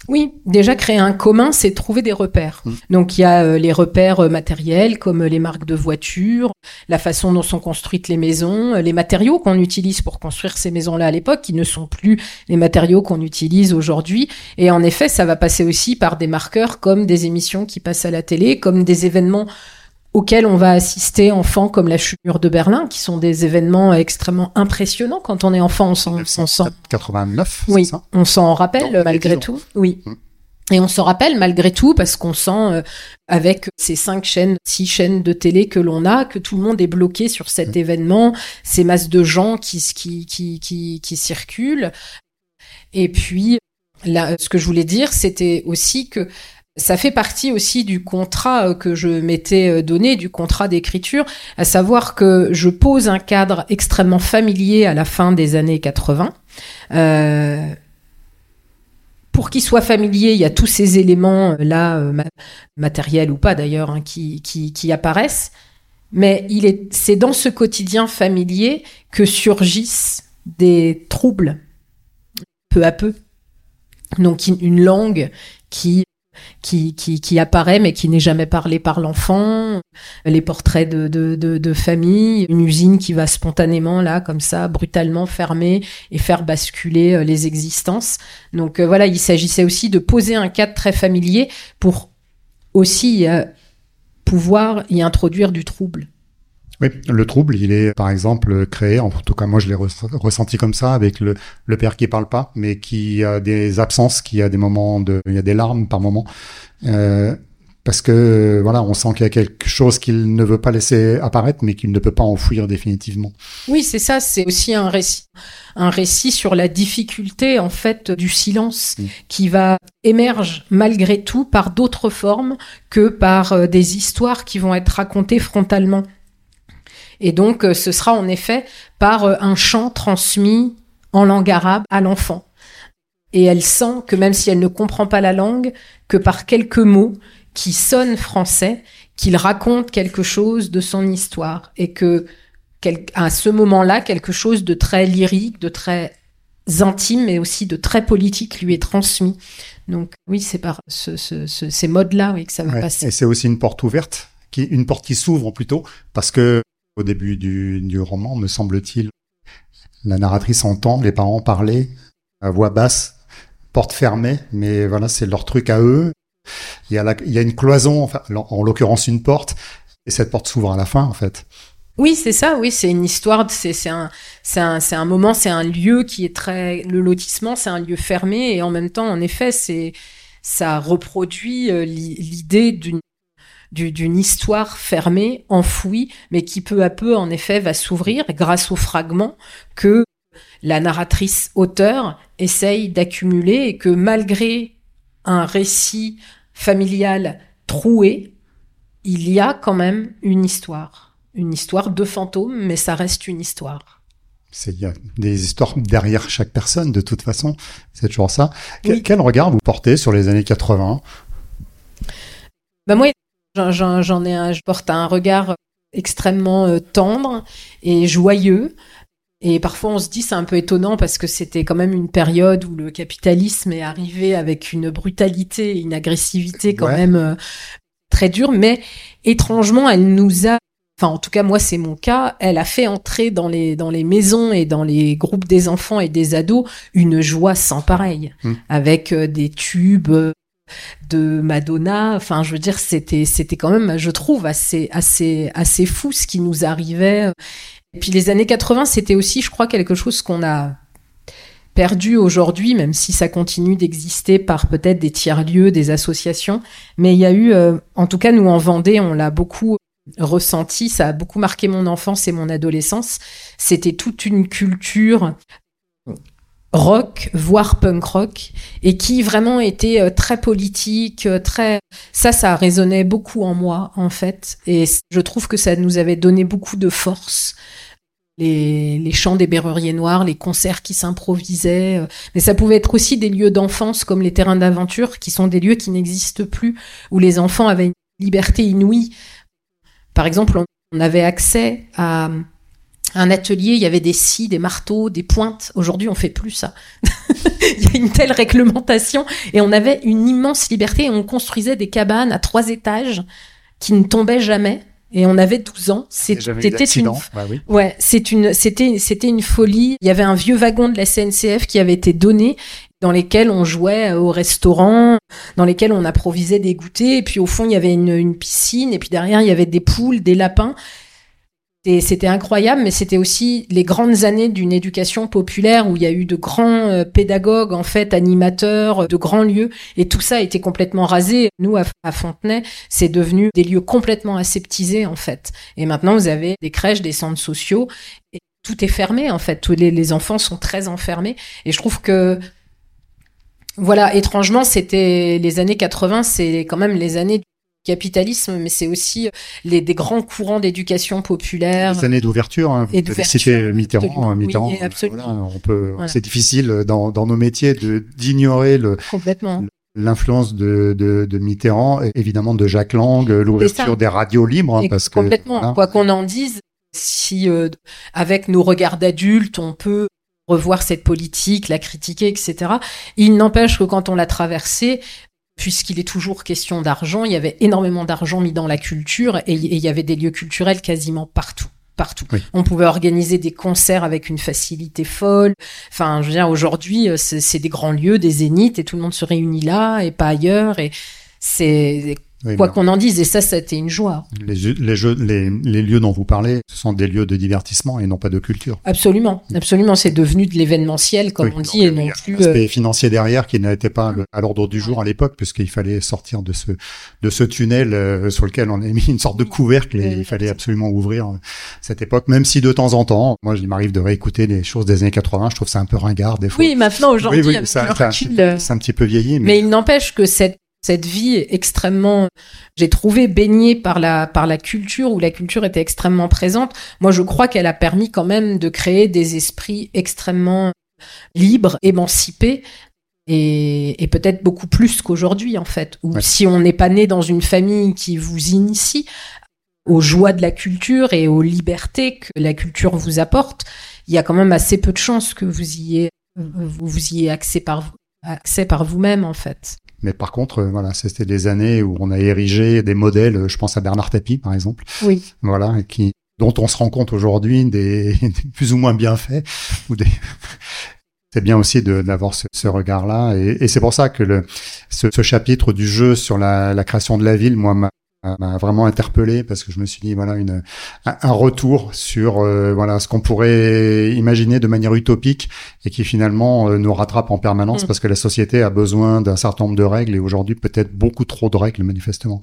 Oui, déjà créer un commun, c'est trouver des repères. Mmh. Donc il y a euh, les repères euh, matériels comme euh, les marques de voitures, la façon dont sont construites les maisons, les matériaux qu'on utilise pour construire ces maisons-là à l'époque, qui ne sont plus les matériaux qu'on utilise aujourd'hui. Et en effet, ça va passer aussi par des marqueurs comme des émissions qui passent à la télé, comme des événements auxquels on va assister enfant comme la chute de Berlin, qui sont des événements extrêmement impressionnants quand on est enfant. On s'en, 89, oui, ça on s'en rappelle malgré tout. Oui. Mmh. Et on s'en rappelle malgré tout parce qu'on sent euh, avec ces cinq chaînes, six chaînes de télé que l'on a, que tout le monde est bloqué sur cet mmh. événement, ces masses de gens qui, qui, qui, qui, qui circulent. Et puis, là, ce que je voulais dire, c'était aussi que ça fait partie aussi du contrat euh, que je m'étais euh, donné, du contrat d'écriture, à savoir que je pose un cadre extrêmement familier à la fin des années 80. Euh, pour qu'il soit familier, il y a tous ces éléments euh, là, matériels ou pas d'ailleurs, hein, qui, qui, qui, apparaissent. Mais il est, c'est dans ce quotidien familier que surgissent des troubles, peu à peu. Donc une langue qui qui, qui, qui, apparaît mais qui n'est jamais parlé par l'enfant, les portraits de, de, de, de, famille, une usine qui va spontanément là comme ça brutalement fermer et faire basculer euh, les existences. Donc euh, voilà, il s'agissait aussi de poser un cadre très familier pour aussi euh, pouvoir y introduire du trouble. Oui, le trouble, il est par exemple créé, en tout cas moi je l'ai ressenti comme ça, avec le, le, père qui parle pas, mais qui a des absences, qui a des moments de, il y a des larmes par moment. Euh, parce que voilà, on sent qu'il y a quelque chose qu'il ne veut pas laisser apparaître, mais qu'il ne peut pas enfouir définitivement. Oui, c'est ça. C'est aussi un récit, un récit sur la difficulté en fait du silence mm. qui va émerge malgré tout par d'autres formes que par euh, des histoires qui vont être racontées frontalement. Et donc, euh, ce sera en effet par euh, un chant transmis en langue arabe à l'enfant. Et elle sent que même si elle ne comprend pas la langue, que par quelques mots, qui sonne français, qu'il raconte quelque chose de son histoire et que à ce moment-là, quelque chose de très lyrique, de très intime, mais aussi de très politique lui est transmis. Donc oui, c'est par ces modes-là oui, que ça va passer. Et c'est aussi une porte ouverte, qui, une porte qui s'ouvre plutôt, parce que au début du, du roman, me semble-t-il, la narratrice entend les parents parler à voix basse, porte fermée, mais voilà, c'est leur truc à eux. Il y a, il y a une cloison, enfin, en l'occurrence une porte, et cette porte s'ouvre à la fin, en fait. Oui, c'est ça. Oui, c'est une histoire. C'est un, un, un moment, c'est un lieu qui est très. Le lotissement, c'est un lieu fermé et en même temps, en effet, c'est ça reproduit euh, l'idée d'une d'une histoire fermée, enfouie, mais qui peu à peu, en effet, va s'ouvrir grâce aux fragments que la narratrice auteur essaye d'accumuler et que malgré un récit familial troué, il y a quand même une histoire. Une histoire de fantômes, mais ça reste une histoire. Il y a des histoires derrière chaque personne, de toute façon. C'est toujours ça. Quel, regard vous portez sur les années 80 ben Moi, j'en ai un, je porte un regard extrêmement euh, tendre et joyeux et parfois, on se dit c'est un peu étonnant parce que c'était quand même une période où le capitalisme est arrivé avec une brutalité, une agressivité quand même euh, très dure. Mais étrangement, elle nous a enfin en tout cas moi c'est mon cas, elle a fait entrer dans les dans les maisons et dans les groupes des enfants et des ados une joie sans pareil, hmm. avec euh, des tubes de Madonna. Enfin, je veux dire, c'était c'était quand même, je trouve assez assez assez fou ce qui nous arrivait. Et puis les années 80, c'était aussi, je crois, quelque chose qu'on a perdu aujourd'hui, même si ça continue d'exister par peut-être des tiers-lieux, des associations. Mais il y a eu, euh, en tout cas, nous en Vendée, on l'a beaucoup ressenti, ça a beaucoup marqué mon enfance et mon adolescence. C'était toute une culture rock, voire punk rock, et qui vraiment était euh, très politique, euh, très... Ça, ça résonnait beaucoup en moi, en fait. Et je trouve que ça nous avait donné beaucoup de force les, chants des berruriers noirs, les concerts qui s'improvisaient. Euh, mais ça pouvait être aussi des lieux d'enfance comme les terrains d'aventure, qui sont des lieux qui n'existent plus, où les enfants avaient une liberté inouïe. Par exemple, on avait accès à un atelier, il y avait des scies, des marteaux, des pointes. Aujourd'hui, on fait plus ça. il y a une telle réglementation et on avait une immense liberté et on construisait des cabanes à trois étages qui ne tombaient jamais et on avait 12 ans. C'était une, bah ouais, c'est une, c'était, c'était une folie. Il y avait un vieux wagon de la CNCF qui avait été donné, dans lesquels on jouait au restaurant, dans lesquels on improvisait des goûters. Et puis au fond, il y avait une, une piscine. Et puis derrière, il y avait des poules, des lapins. C'était incroyable, mais c'était aussi les grandes années d'une éducation populaire où il y a eu de grands euh, pédagogues, en fait, animateurs, de grands lieux, et tout ça a été complètement rasé. Nous, à, Fontenay, c'est devenu des lieux complètement aseptisés, en fait. Et maintenant, vous avez des crèches, des centres sociaux, et tout est fermé, en fait. Tous les, les enfants sont très enfermés, et je trouve que voilà, étrangement, c'était les années 80, c'est quand même les années capitalisme, mais c'est aussi euh, les, des grands courants d'éducation populaire. Les années d'ouverture, hein, vous citer Mitterrand. Hein, Mitterrand on peut, c'est difficile dans, dans, nos métiers de d'ignorer le complètement l'influence de, de, de, Mitterrand, évidemment de Jacques Lang, l'ouverture des radios libres, hein, parce complètement. Quoi qu'on en dise, si euh, avec nos regards d'adultes, on peut revoir cette politique, la critiquer, etc. Il n'empêche que quand on l'a traversée, puisqu'il est toujours question d'argent, il y avait énormément d'argent mis dans la culture et, il y avait des lieux culturels quasiment partout partout. On pouvait organiser des concerts avec une facilité folle. Enfin, je veux dire, aujourd'hui, c'est des grands lieux, des zéniths, et tout le monde se réunit là et pas ailleurs. Et c'est quoi qu'on en dise. Et ça, c'était une joie. Les, les, jeux, les, les, lieux dont vous parlez, ce sont des lieux de divertissement et non pas de culture. Absolument, absolument. C'est devenu de l'événementiel, comme on dit, et non plus. L'aspect financier derrière qui n'était pas à l'ordre du jour à l'époque, puisqu'il fallait sortir de ce de ce tunnel sur lequel on a mis une sorte de couvercle et il fallait absolument ouvrir cette époque. Même si de temps en temps, moi, il m'arrive de réécouter les choses des années 80, je trouve ça un peu ringard des fois. Oui, maintenant aujourd'hui, oui, c'est un petit peu vieilli. Mais, mais il n'empêche que cette cette vie extrêmement, j'ai trouvé baignée par la par la culture où la culture était extrêmement présente. Moi, je crois qu'elle a permis quand même de créer des esprits extrêmement libres, émancipés. Et, et peut-être beaucoup plus qu'aujourd'hui en fait. Ou si on n'est pas né dans une famille qui vous initie aux joies de la culture et aux libertés que la culture vous apporte, il y a quand même assez peu de chances que vous y ayez, vous y ayez accès par, accès par vous-même en fait. Mais par contre, euh, voilà, c'était des années où on a érigé des modèles. Euh, je pense à Bernard Tapie, par exemple. Oui. Voilà, qui dont on se rend compte aujourd'hui des, des, plus ou moins bien faits ou des c'est bien aussi d'avoir ce, ce regard-là et, et c'est pour ça que le, ce, ce, chapitre du jeu sur la, la création de la ville, moi, m'a vraiment interpellé parce que je me suis dit voilà une un, retour sur euh, voilà ce qu'on pourrait imaginer de manière utopique et qui finalement euh, nous rattrape en permanence mm. parce que la société a besoin d'un certain nombre de règles et aujourd'hui peut-être beaucoup trop de règles manifestement.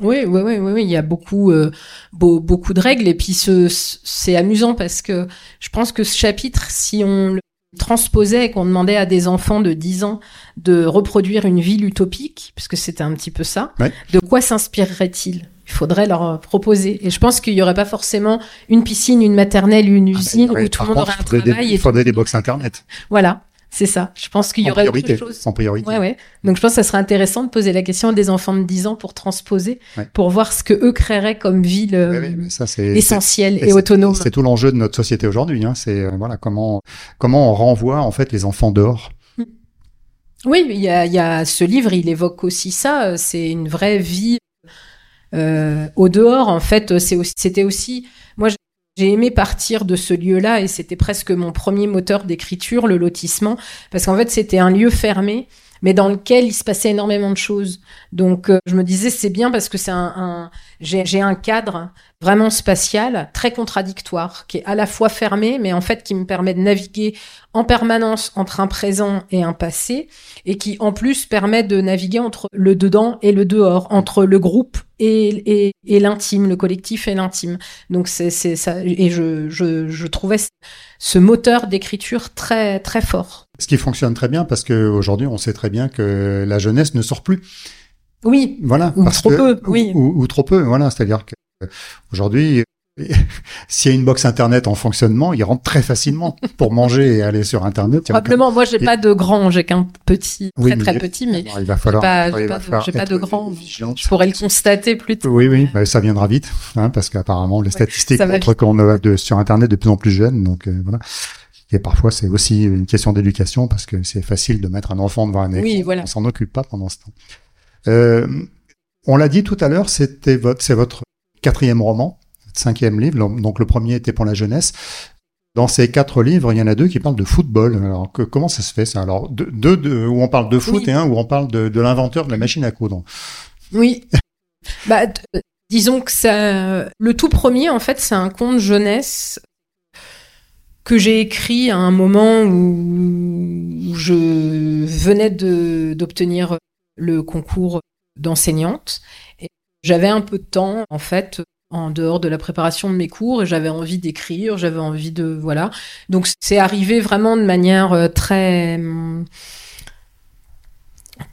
Oui, oui, oui, oui, il y a beaucoup, euh, beaucoup de règles et puis c'est amusant parce que je pense que ce chapitre, si on le transposait et qu'on demandait à des enfants de 10 ans de reproduire une ville utopique, puisque c'était un petit peu ça, de quoi s'inspirerait-il? Il faudrait leur proposer. Et je pense qu'il n'y aurait pas forcément une piscine, une maternelle, une ah, usine où tout le monde aurait un travail. il faudrait des box internet. Voilà. C'est ça. Je pense qu'il y aurait autre chose. En priorité. Ouais, ouais. Donc je pense que ça serait intéressant de poser la question à des enfants de 10 ans pour transposer, pour voir ce que eux créeraient comme ville euh, essentielle et, autonome. C'est tout l'enjeu de notre société aujourd'hui. Hein. C'est euh, voilà comment comment on renvoie en fait les enfants dehors. Hmm. Oui, il y a, y a ce livre, il évoque aussi ça. Euh, c'est une vraie vie euh, au dehors. En fait, c'était aussi moi j'ai aimé partir de ce lieu-là et c'était presque mon premier moteur d'écriture, le lotissement, parce qu'en fait c'était un lieu fermé, mais dans lequel il se passait énormément de choses. Donc euh, je me disais c'est bien parce que c'est un, un j'ai un cadre vraiment spatial, très contradictoire, qui est à la fois fermé, mais en fait qui me permet de naviguer en permanence entre un présent et un passé, et qui en plus permet de naviguer entre le dedans et le dehors, entre le groupe et, et, et l'intime, le collectif et l'intime. Donc c'est ça, et je, je, je trouvais ce moteur d'écriture très très fort. Ce qui fonctionne très bien parce qu'aujourd'hui on sait très bien que la jeunesse ne sort plus. Oui. Voilà. Ou trop peu. Oui. Ou, ou, trop peu. Voilà. C'est-à-dire que Aujourd'hui, s'il y a une box internet en fonctionnement, il rentre très facilement pour manger et aller sur internet. Probablement, moi j'ai pas de grand, j'ai qu'un petit, très très petit, mais il va falloir. J'ai pas, de grand. Je pourrais le constater plus tard. Oui, oui, bah, ça viendra vite, hein, parce qu'apparemment les statistiques montrent qu'on a de, sur internet de plus en plus jeunes, donc euh, voilà. Et parfois, c'est aussi une question d'éducation parce que c'est facile de mettre un enfant devant un écran. Oui, voilà. On s'en occupe pas pendant ce temps. Euh, on l'a dit tout à l'heure, c'était votre, c'est votre quatrième roman, cinquième livre. Donc le premier était pour la jeunesse. Dans ces quatre livres, il y en a deux qui parlent de football. Alors que, comment ça se fait ça? Alors deux, où on parle de foot et un où on parle de, l'inventeur de la machine à coudre. Oui. bah, disons que ça, le tout premier en fait, c'est un conte jeunesse que j'ai écrit à un moment où, je venais d'obtenir le concours d'enseignante j'avais un peu de temps, en fait, en dehors de la préparation de mes cours, et j'avais envie d'écrire, j'avais envie de voilà. Donc c'est arrivé vraiment de manière euh, très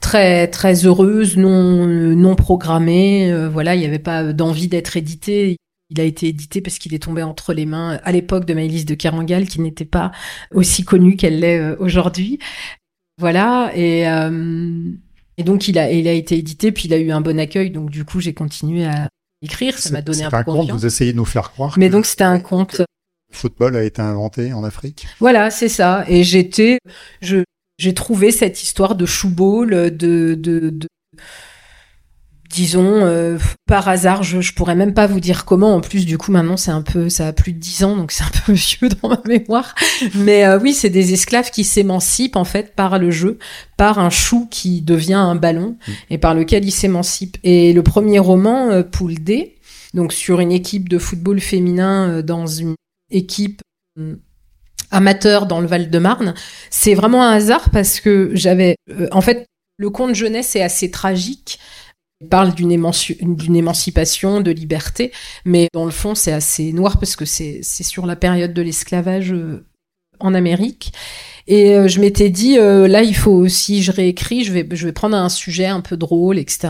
très très heureuse, non non programmée. Euh, voilà, il n'y avait pas d'envie d'être édité. Il a été édité parce qu'il est tombé entre les mains à l'époque de Maëlys de Kerangal, qui n'était pas aussi connue qu'elle l'est euh, aujourd'hui. Voilà et et donc, il a, il a été édité, puis il a eu un bon accueil. Donc, du coup, j'ai continué à écrire. Ça m'a donné un peu un confiance. conte, vous essayez de nous faire croire. Mais donc, c'était un conte. Le football a été inventé en Afrique. Voilà, c'est ça. Et j'étais, je, j'ai trouvé cette histoire de chou de, de, de disons euh, par hasard je, je pourrais même pas vous dire comment. En plus du coup maintenant c'est un peu ça a plus de dix ans donc c'est un peu vieux dans ma mémoire. Mais euh, oui c'est des esclaves qui s'émancipent en fait par le jeu par un chou qui devient un ballon Mm. et par lequel ils s'émancipent. Et le premier roman euh, Poule D donc sur une équipe de football féminin euh, dans une équipe amateur dans le Val-de-Marne c'est vraiment un hasard parce que j'avais euh, en fait le conte jeunesse est assez tragique parle d'une émanci- d'une émancipation, de liberté, mais dans le fond, c'est assez noir parce que c'est c'est sur la période de l'esclavage euh, en Amérique. Et euh, je m'étais dit, euh, là, il faut aussi, je réécris, je vais, je vais prendre un sujet un peu drôle, etc.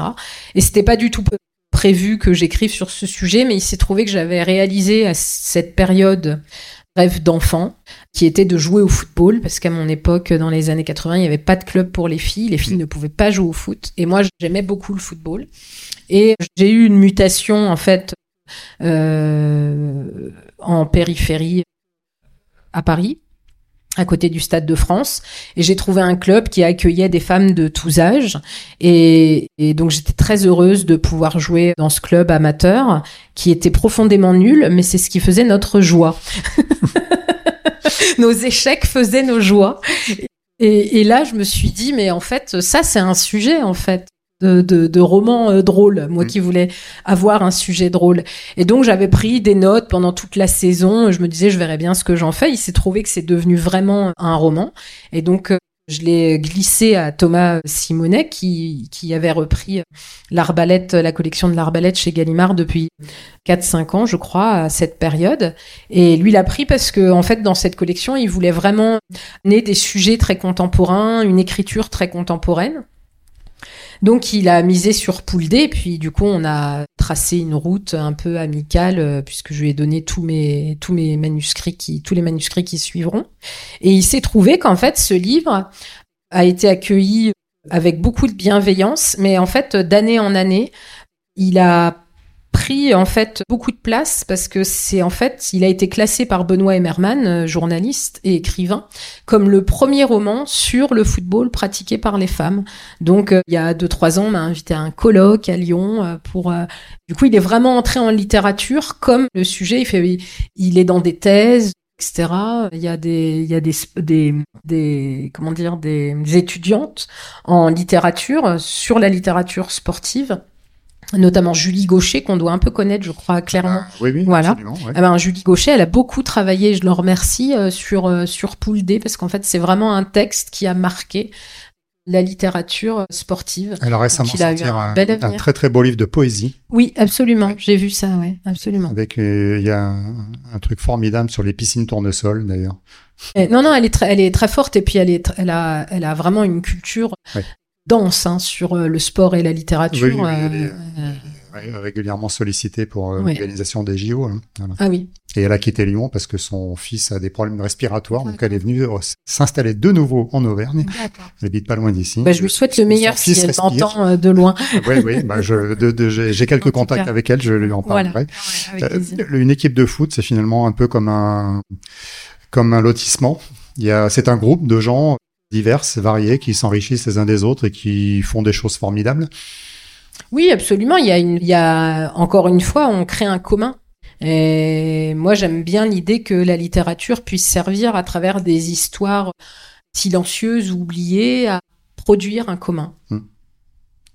Et c'était pas du tout prévu que j'écrive sur ce sujet, mais il s'est trouvé que j'avais réalisé à cette période rêve d'enfant, qui était de jouer au football, parce qu'à mon époque, dans les années 80, il n'y avait pas de club pour les filles, les filles ne pouvaient pas jouer au foot, et moi j'aimais beaucoup le football. Et j'ai eu une mutation, en fait, euh, en périphérie à Paris, à côté du Stade de France, et j'ai trouvé un club qui accueillait des femmes de tous âges, et, donc j'étais très heureuse de pouvoir jouer dans ce club amateur, qui était profondément nul, mais c'est ce qui faisait notre joie. nos échecs faisaient nos joies. Et, et, là, je me suis dit, mais en fait, ça, c'est un sujet, en fait. De, de, de roman euh, drôle, moi qui voulais avoir un sujet drôle. Et donc j'avais pris des notes pendant toute la saison, je me disais je verrais bien ce que j'en fais. Il s'est trouvé que c'est devenu vraiment un roman. Et donc euh, je l'ai glissé à Thomas Simonet qui, qui avait repris l'arbalète, la collection de l'arbalète chez Gallimard depuis 4-5 ans, je crois, à cette période. Et lui l'a pris parce que, en fait, dans cette collection, il voulait vraiment amener des sujets très contemporains, une écriture très contemporaine. Donc il a misé sur Poule D, puis du coup on a tracé une route un peu amicale euh, puisque je lui ai donné tous mes tous mes manuscrits qui tous les manuscrits qui suivront. Et il s'est trouvé qu'en fait ce livre a été accueilli avec beaucoup de bienveillance, mais en fait d'année en année il a pris en fait beaucoup de place parce que c'est en fait il a été classé par Benoît Emmerman, journaliste et écrivain, comme le premier roman sur le football pratiqué par les femmes. Donc euh, il y a deux trois ans, on m'a invité à un colloque à Lyon euh, pour. Euh, du coup, il est vraiment entré en littérature comme le sujet. Il fait, il est dans des thèses etc. Il y a des, il y a des, des, des, comment dire, des étudiantes en littérature sur la littérature sportive notamment Julie Gaucher qu'on doit un peu connaître je crois clairement ah, oui, oui, voilà ouais. eh ben, Julie Gaucher elle a beaucoup travaillé je le remercie euh, sur euh, sur Poule D parce qu'en fait c'est vraiment un texte qui a marqué la littérature sportive. Elle a récemment sorti un un, très très beau livre de poésie. Oui, absolument. J'ai vu ça, ouais, absolument. Avec euh, il y a un, un truc formidable sur les piscines tournesol d'ailleurs. Et- non, non, elle est très, elle est très forte et puis elle est, elle a, elle a vraiment une culture Ouais. Dense hein, sur euh, le sport et la littérature. Oui, oui, euh, elle est- euh, Ouais, régulièrement sollicitée pour euh, l'organisation des JO. hein, voilà. ah oui. Et elle a quitté Lyon parce que son fils a des problèmes respiratoires, donc elle est venue euh, s'installer de nouveau en Auvergne. Elle habite pas loin d'ici. Bah, je lui souhaite le meilleur si elle m'entend euh, de loin. Oui, oui, bah j'ai quelques contacts cas. avec elle, je lui en Voilà. parlerai. Euh, plaisir. une équipe de foot, c'est finalement un peu comme un, comme un lotissement. Il y a, c'est un groupe de gens divers, variés, qui s'enrichissent les uns des autres et qui font des choses formidables. Oui, absolument. Il y a une, il y a encore une fois, on crée un commun. Et moi, j'aime bien l'idée que la littérature puisse servir à travers des histoires silencieuses ou oubliées à produire un commun.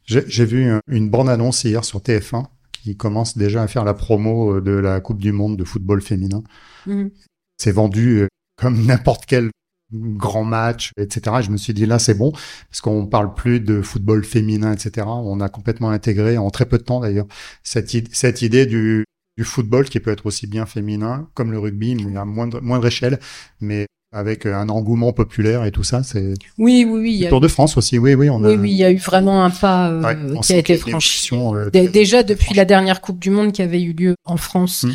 J'ai j'ai vu un- une bande-annonce hier sur TF1 qui commence déjà à faire la promo euh, de la Coupe du Monde de football féminin. Mhm. C'est vendu euh, comme n'importe quel grand match, etc. Et je me suis dit là c'est bon parce qu'on parle plus de football féminin, etc. On a complètement intégré en très peu de temps d'ailleurs cette, id- cette idée du, du football qui peut être aussi bien féminin comme le rugby, mais à moindre, moindre échelle, mais avec un engouement populaire et tout ça. C'est Oui, oui, oui. Le Tour de France aussi. Oui, oui, on a. oui, oui, il y a eu vraiment un pas euh, Ouais, qui a été franchi. euh, Déjà depuis la dernière Coupe du Monde qui avait eu lieu en France Mm.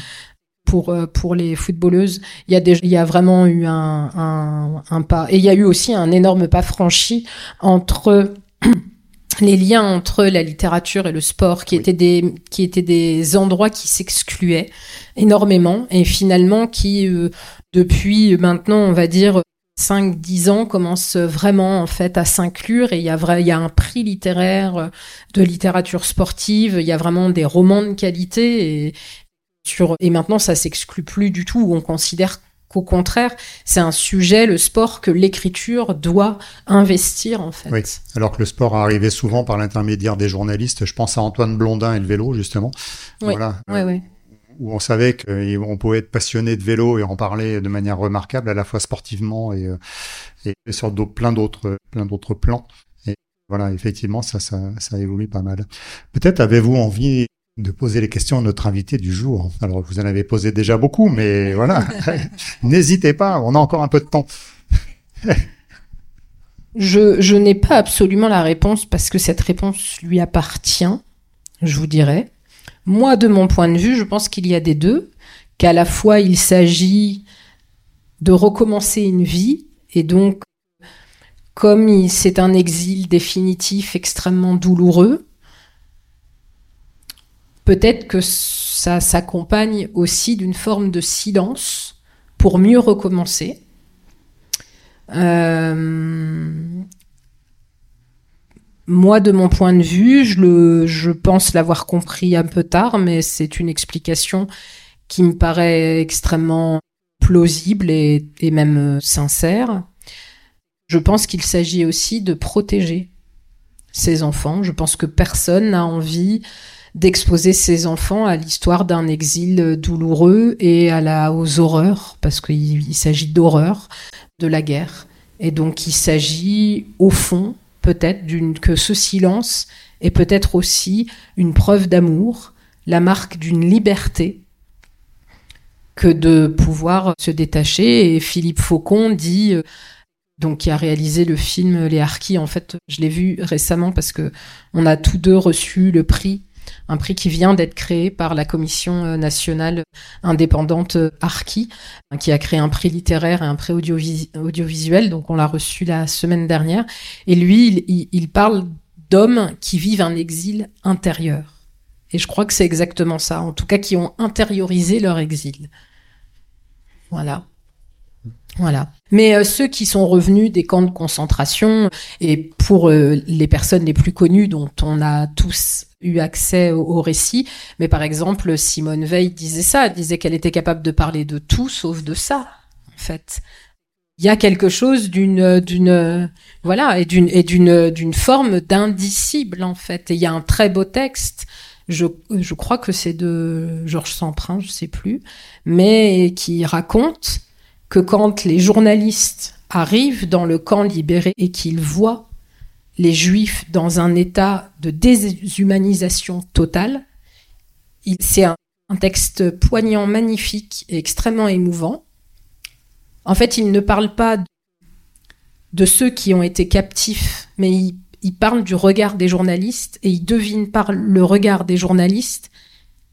Pour euh, pour les footballeuses, il y a déjà, il y a vraiment eu un, un un pas. Et il y a eu aussi un énorme pas franchi entre les liens entre la littérature et le sport qui Oui. étaient des qui étaient des endroits qui s'excluaient énormément et finalement qui euh, depuis maintenant on va dire 5-10 ans commence vraiment en fait à s'inclure. Et il y a vrai, il y a un prix littéraire de littérature sportive, il y a vraiment des romans de qualité. Et sur et maintenant ça s'exclut plus du tout. On considère qu'au contraire, c'est un sujet, le sport, que l'écriture doit investir en fait. Oui, alors que le sport arrivait souvent par l'intermédiaire des journalistes. Je pense à Antoine Blondin et le vélo justement. Oui. Voilà. Oui, oui où on savait qu'on pouvait être passionné de vélo et en parler de manière remarquable, à la fois sportivement et, euh, et sur plein d'autres plein d'autres plans. Et voilà, effectivement, ça, ça, ça évolue pas mal. Peut-être avez-vous envie de poser les questions à notre invité du jour. Alors, vous en avez posé déjà beaucoup, mais voilà, n'hésitez pas, on a encore un peu de temps. je je n'ai pas absolument la réponse parce que cette réponse lui appartient, je vous dirais. Moi, de mon point de vue, je pense qu'il y a des deux, qu'à la fois il s'agit de recommencer une vie, et donc, comme c'est un exil définitif extrêmement douloureux, peut-être que ça s'accompagne aussi d'une forme de silence pour mieux recommencer. Euh, moi, de mon point de vue, je, pense l'avoir compris un peu tard, mais c'est une explication qui me paraît extrêmement plausible et, et même euh, sincère. Je pense qu'il s'agit aussi de protéger ses enfants. Je pense que personne n'a envie d'exposer ses enfants à l'histoire d'un exil douloureux et à la, aux horreurs, parce qu'il s'agit d'horreur de la guerre. Et donc il s'agit, au fond, peut-être que ce silence est peut-être aussi une preuve d'amour, la marque d'une liberté que de pouvoir se détacher. Et Philippe Faucon dit, euh, donc qui a réalisé le film Les Harkis, en fait, je l'ai vu récemment parce que on a tous deux reçu le prix un prix qui vient d'être créé par la Commission euh, nationale indépendante euh, Arki, hein, qui a créé un prix littéraire et un prix audiovisuel. Donc on l'a reçu la semaine dernière. Et lui, il, parle d'hommes qui vivent un exil intérieur. Et je crois que c'est exactement ça, en tout cas qui ont intériorisé leur exil. Voilà. Voilà. Mais euh, ceux qui sont revenus des camps de concentration, et pour les personnes les plus connues dont on a tous eu accès au, récit. Mais par exemple, Simone Veil disait ça, disait qu'elle était capable de parler de tout sauf de ça, en fait. Il y a quelque chose d'une d'une voilà et d'une et d'une d'une forme d'indicible en fait. Et il y a un très beau texte. Je, je crois que c'est de Georges Samprin, je sais plus, mais qui raconte que quand les journalistes arrivent dans le camp libéré et qu'ils voient les Juifs dans un état de déshumanisation totale. C'est un, texte poignant, magnifique et extrêmement émouvant. En fait, il ne parle pas de ceux qui ont été captifs, mais il, parle du regard des journalistes et il devine par le regard des journalistes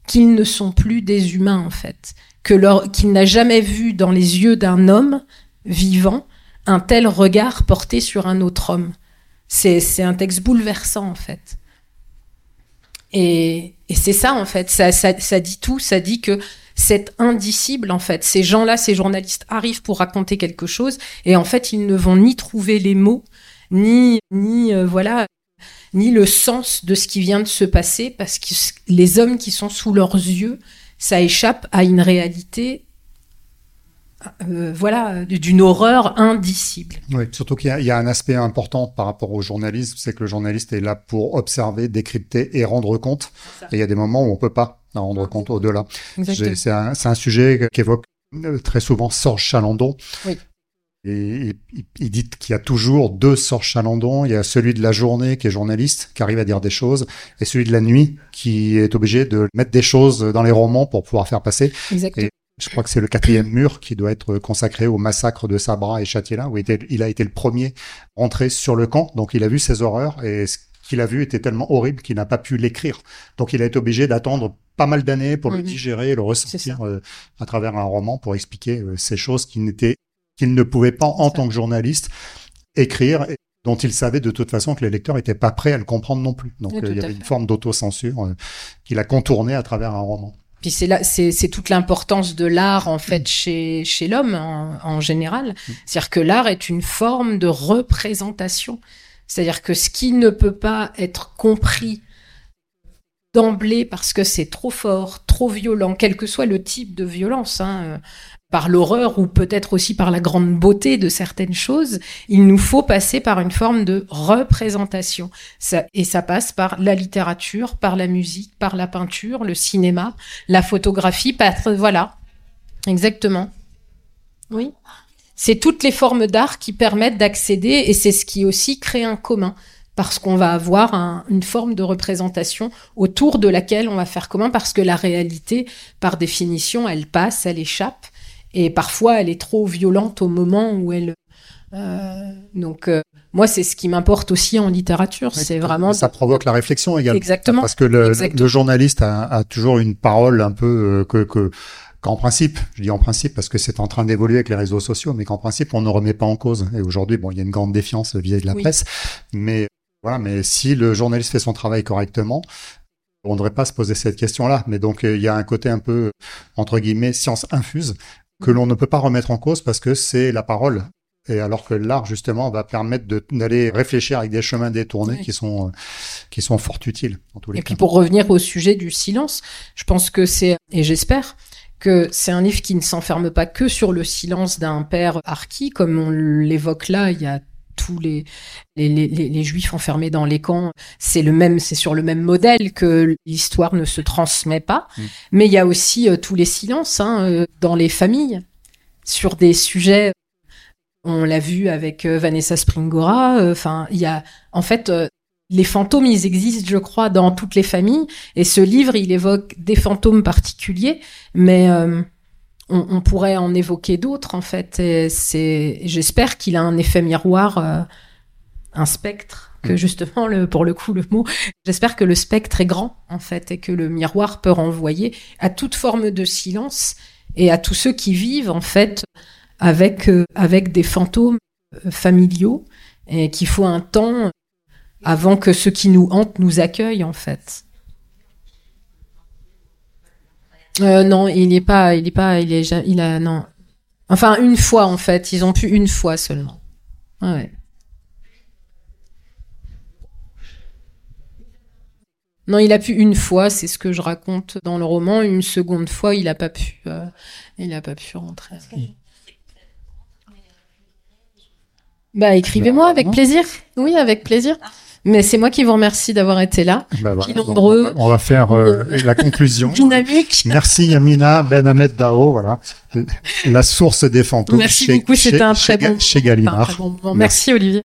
qu'ils ne sont plus des humains en fait, qu'il n'a jamais vu dans les yeux d'un homme vivant un tel regard porté sur un autre homme. C'est un texte bouleversant, en fait. Et, c'est ça, en fait. Ça, ça, dit tout. Ça dit que c'est indicible, en fait. Ces gens-là, ces journalistes arrivent pour raconter quelque chose. Et en fait, ils ne vont ni trouver les mots, ni, ni euh, voilà, ni le sens de ce qui vient de se passer, parce que les hommes qui sont sous leurs yeux, ça échappe à une réalité euh, voilà, d'une horreur indicible. Oui, surtout qu'il y, a un aspect important par rapport au journalisme, c'est que le journaliste est là pour observer, décrypter et rendre compte. Et il y a des moments où on peut pas rendre compte au-delà. C'est un, un, sujet qu'évoque euh, très souvent Sorge Chalandon. Oui. Et il dit qu'il y a toujours deux Sorge Chalandon. Il y a celui de la journée qui est journaliste, qui arrive à dire des choses, et celui de la nuit qui est obligé de mettre des choses dans les romans pour pouvoir faire passer. Exactement. Je crois que c'est le quatrième mur qui doit être consacré au massacre de Sabra et Châtillon, où il a été le premier rentré sur le camp. Donc il a vu ces horreurs et ce qu'il a vu était tellement horrible qu'il n'a pas pu l'écrire. Donc il a été obligé d'attendre pas mal d'années pour le digérer, le ressentir euh, à travers un roman pour expliquer euh, ces choses qu'il n'était, qu'il ne pouvait pas en tant que journaliste écrire dont il savait de toute façon que les lecteurs n'étaient pas prêts à le comprendre non plus. Donc euh, il y avait une forme d'autocensure qu'il a contournée à travers un roman. Puis c'est là, c'est, toute l'importance de l'art en fait chez chez l'homme en, en général. C'est-à-dire que l'art est une forme de représentation. C'est-à-dire que ce qui ne peut pas être compris d'emblée parce que c'est trop fort, trop violent, quel que soit le type de violence, hein, euh, par l'horreur ou peut-être aussi par la grande beauté de certaines choses, il nous faut passer par une forme de représentation. Ça, et ça passe par la littérature, par la musique, par la peinture, le cinéma, la photographie, par, voilà. Exactement. Oui. C'est toutes les formes d'art qui permettent d'accéder et c'est ce qui aussi crée un commun parce qu'on va avoir un, une forme de représentation autour de laquelle on va faire commun parce que la réalité, par définition, elle passe, elle échappe et parfois elle est trop violente au moment où elle. Euh, donc euh, moi c'est ce qui m'importe aussi en littérature, c'est vraiment ça provoque la réflexion également. Exactement. Parce que le, journaliste a, a, toujours une parole un peu euh, que, que qu'en principe, je dis en principe parce que c'est en train d'évoluer avec les réseaux sociaux, mais qu'en principe on ne remet pas en cause. Et aujourd'hui, bon, il y a une grande défiance vis-à-vis de la Oui. presse, mais voilà, mais si le journaliste fait son travail correctement, on ne devrait pas se poser cette question-là. Mais donc il y a un côté un peu entre guillemets science infuse que l'on ne peut pas remettre en cause parce que c'est la parole. Et alors que l'art justement va permettre d'aller réfléchir avec des chemins détournés Oui. qui sont euh, qui sont fort utiles en tous les Et cas. puis pour revenir au sujet du silence, je pense que c'est, et j'espère que c'est un livre qui ne s'enferme pas que sur le silence d'un père harki, comme on l'évoque là, il y a tous les, les, les, les- juifs enfermés dans les camps, c'est le même, c'est sur le même modèle que l'histoire ne se transmet pas. Mm. Mais il y a aussi euh, tous les silences hein, euh, dans les familles sur des sujets. On l'a vu avec euh, Vanessa Springora. Enfin, il y a en fait euh, les fantômes, ils existent, je crois, dans toutes les familles. Et ce livre, il évoque des fantômes particuliers, mais euh, on, on pourrait en évoquer d'autres, en fait. C'est, j'espère qu'il a un effet miroir, euh, un spectre, que justement, le, pour le coup, le mot, j'espère que le spectre est grand, en fait, et que le miroir peut renvoyer à toute forme de silence et à tous ceux qui vivent, en fait, avec, euh, avec des fantômes euh, familiaux, et qu'il faut un temps avant que ce qui nous hante nous accueille en fait. Euh, non, il est pas, il est pas, il est, il a non. Enfin une fois en fait, ils ont pu une fois seulement. Ouais. Non, il a pu une fois, c'est ce que je raconte dans le roman. Une seconde fois, il a pas pu, euh, il a pas pu rentrer. Bah écrivez-moi avec Bah, plaisir. Oui, avec plaisir. Mais c'est moi qui vous remercie d'avoir été là. Bah voilà, nombreux. on va faire euh, la conclusion. Dynamique. Merci Yamina Ben Ahmed Dao, voilà, la source des fantômes. Merci chez- beaucoup, c'était un très chez- bon chez Enfin, un Gallimard. très bon moment. Merci Olivier.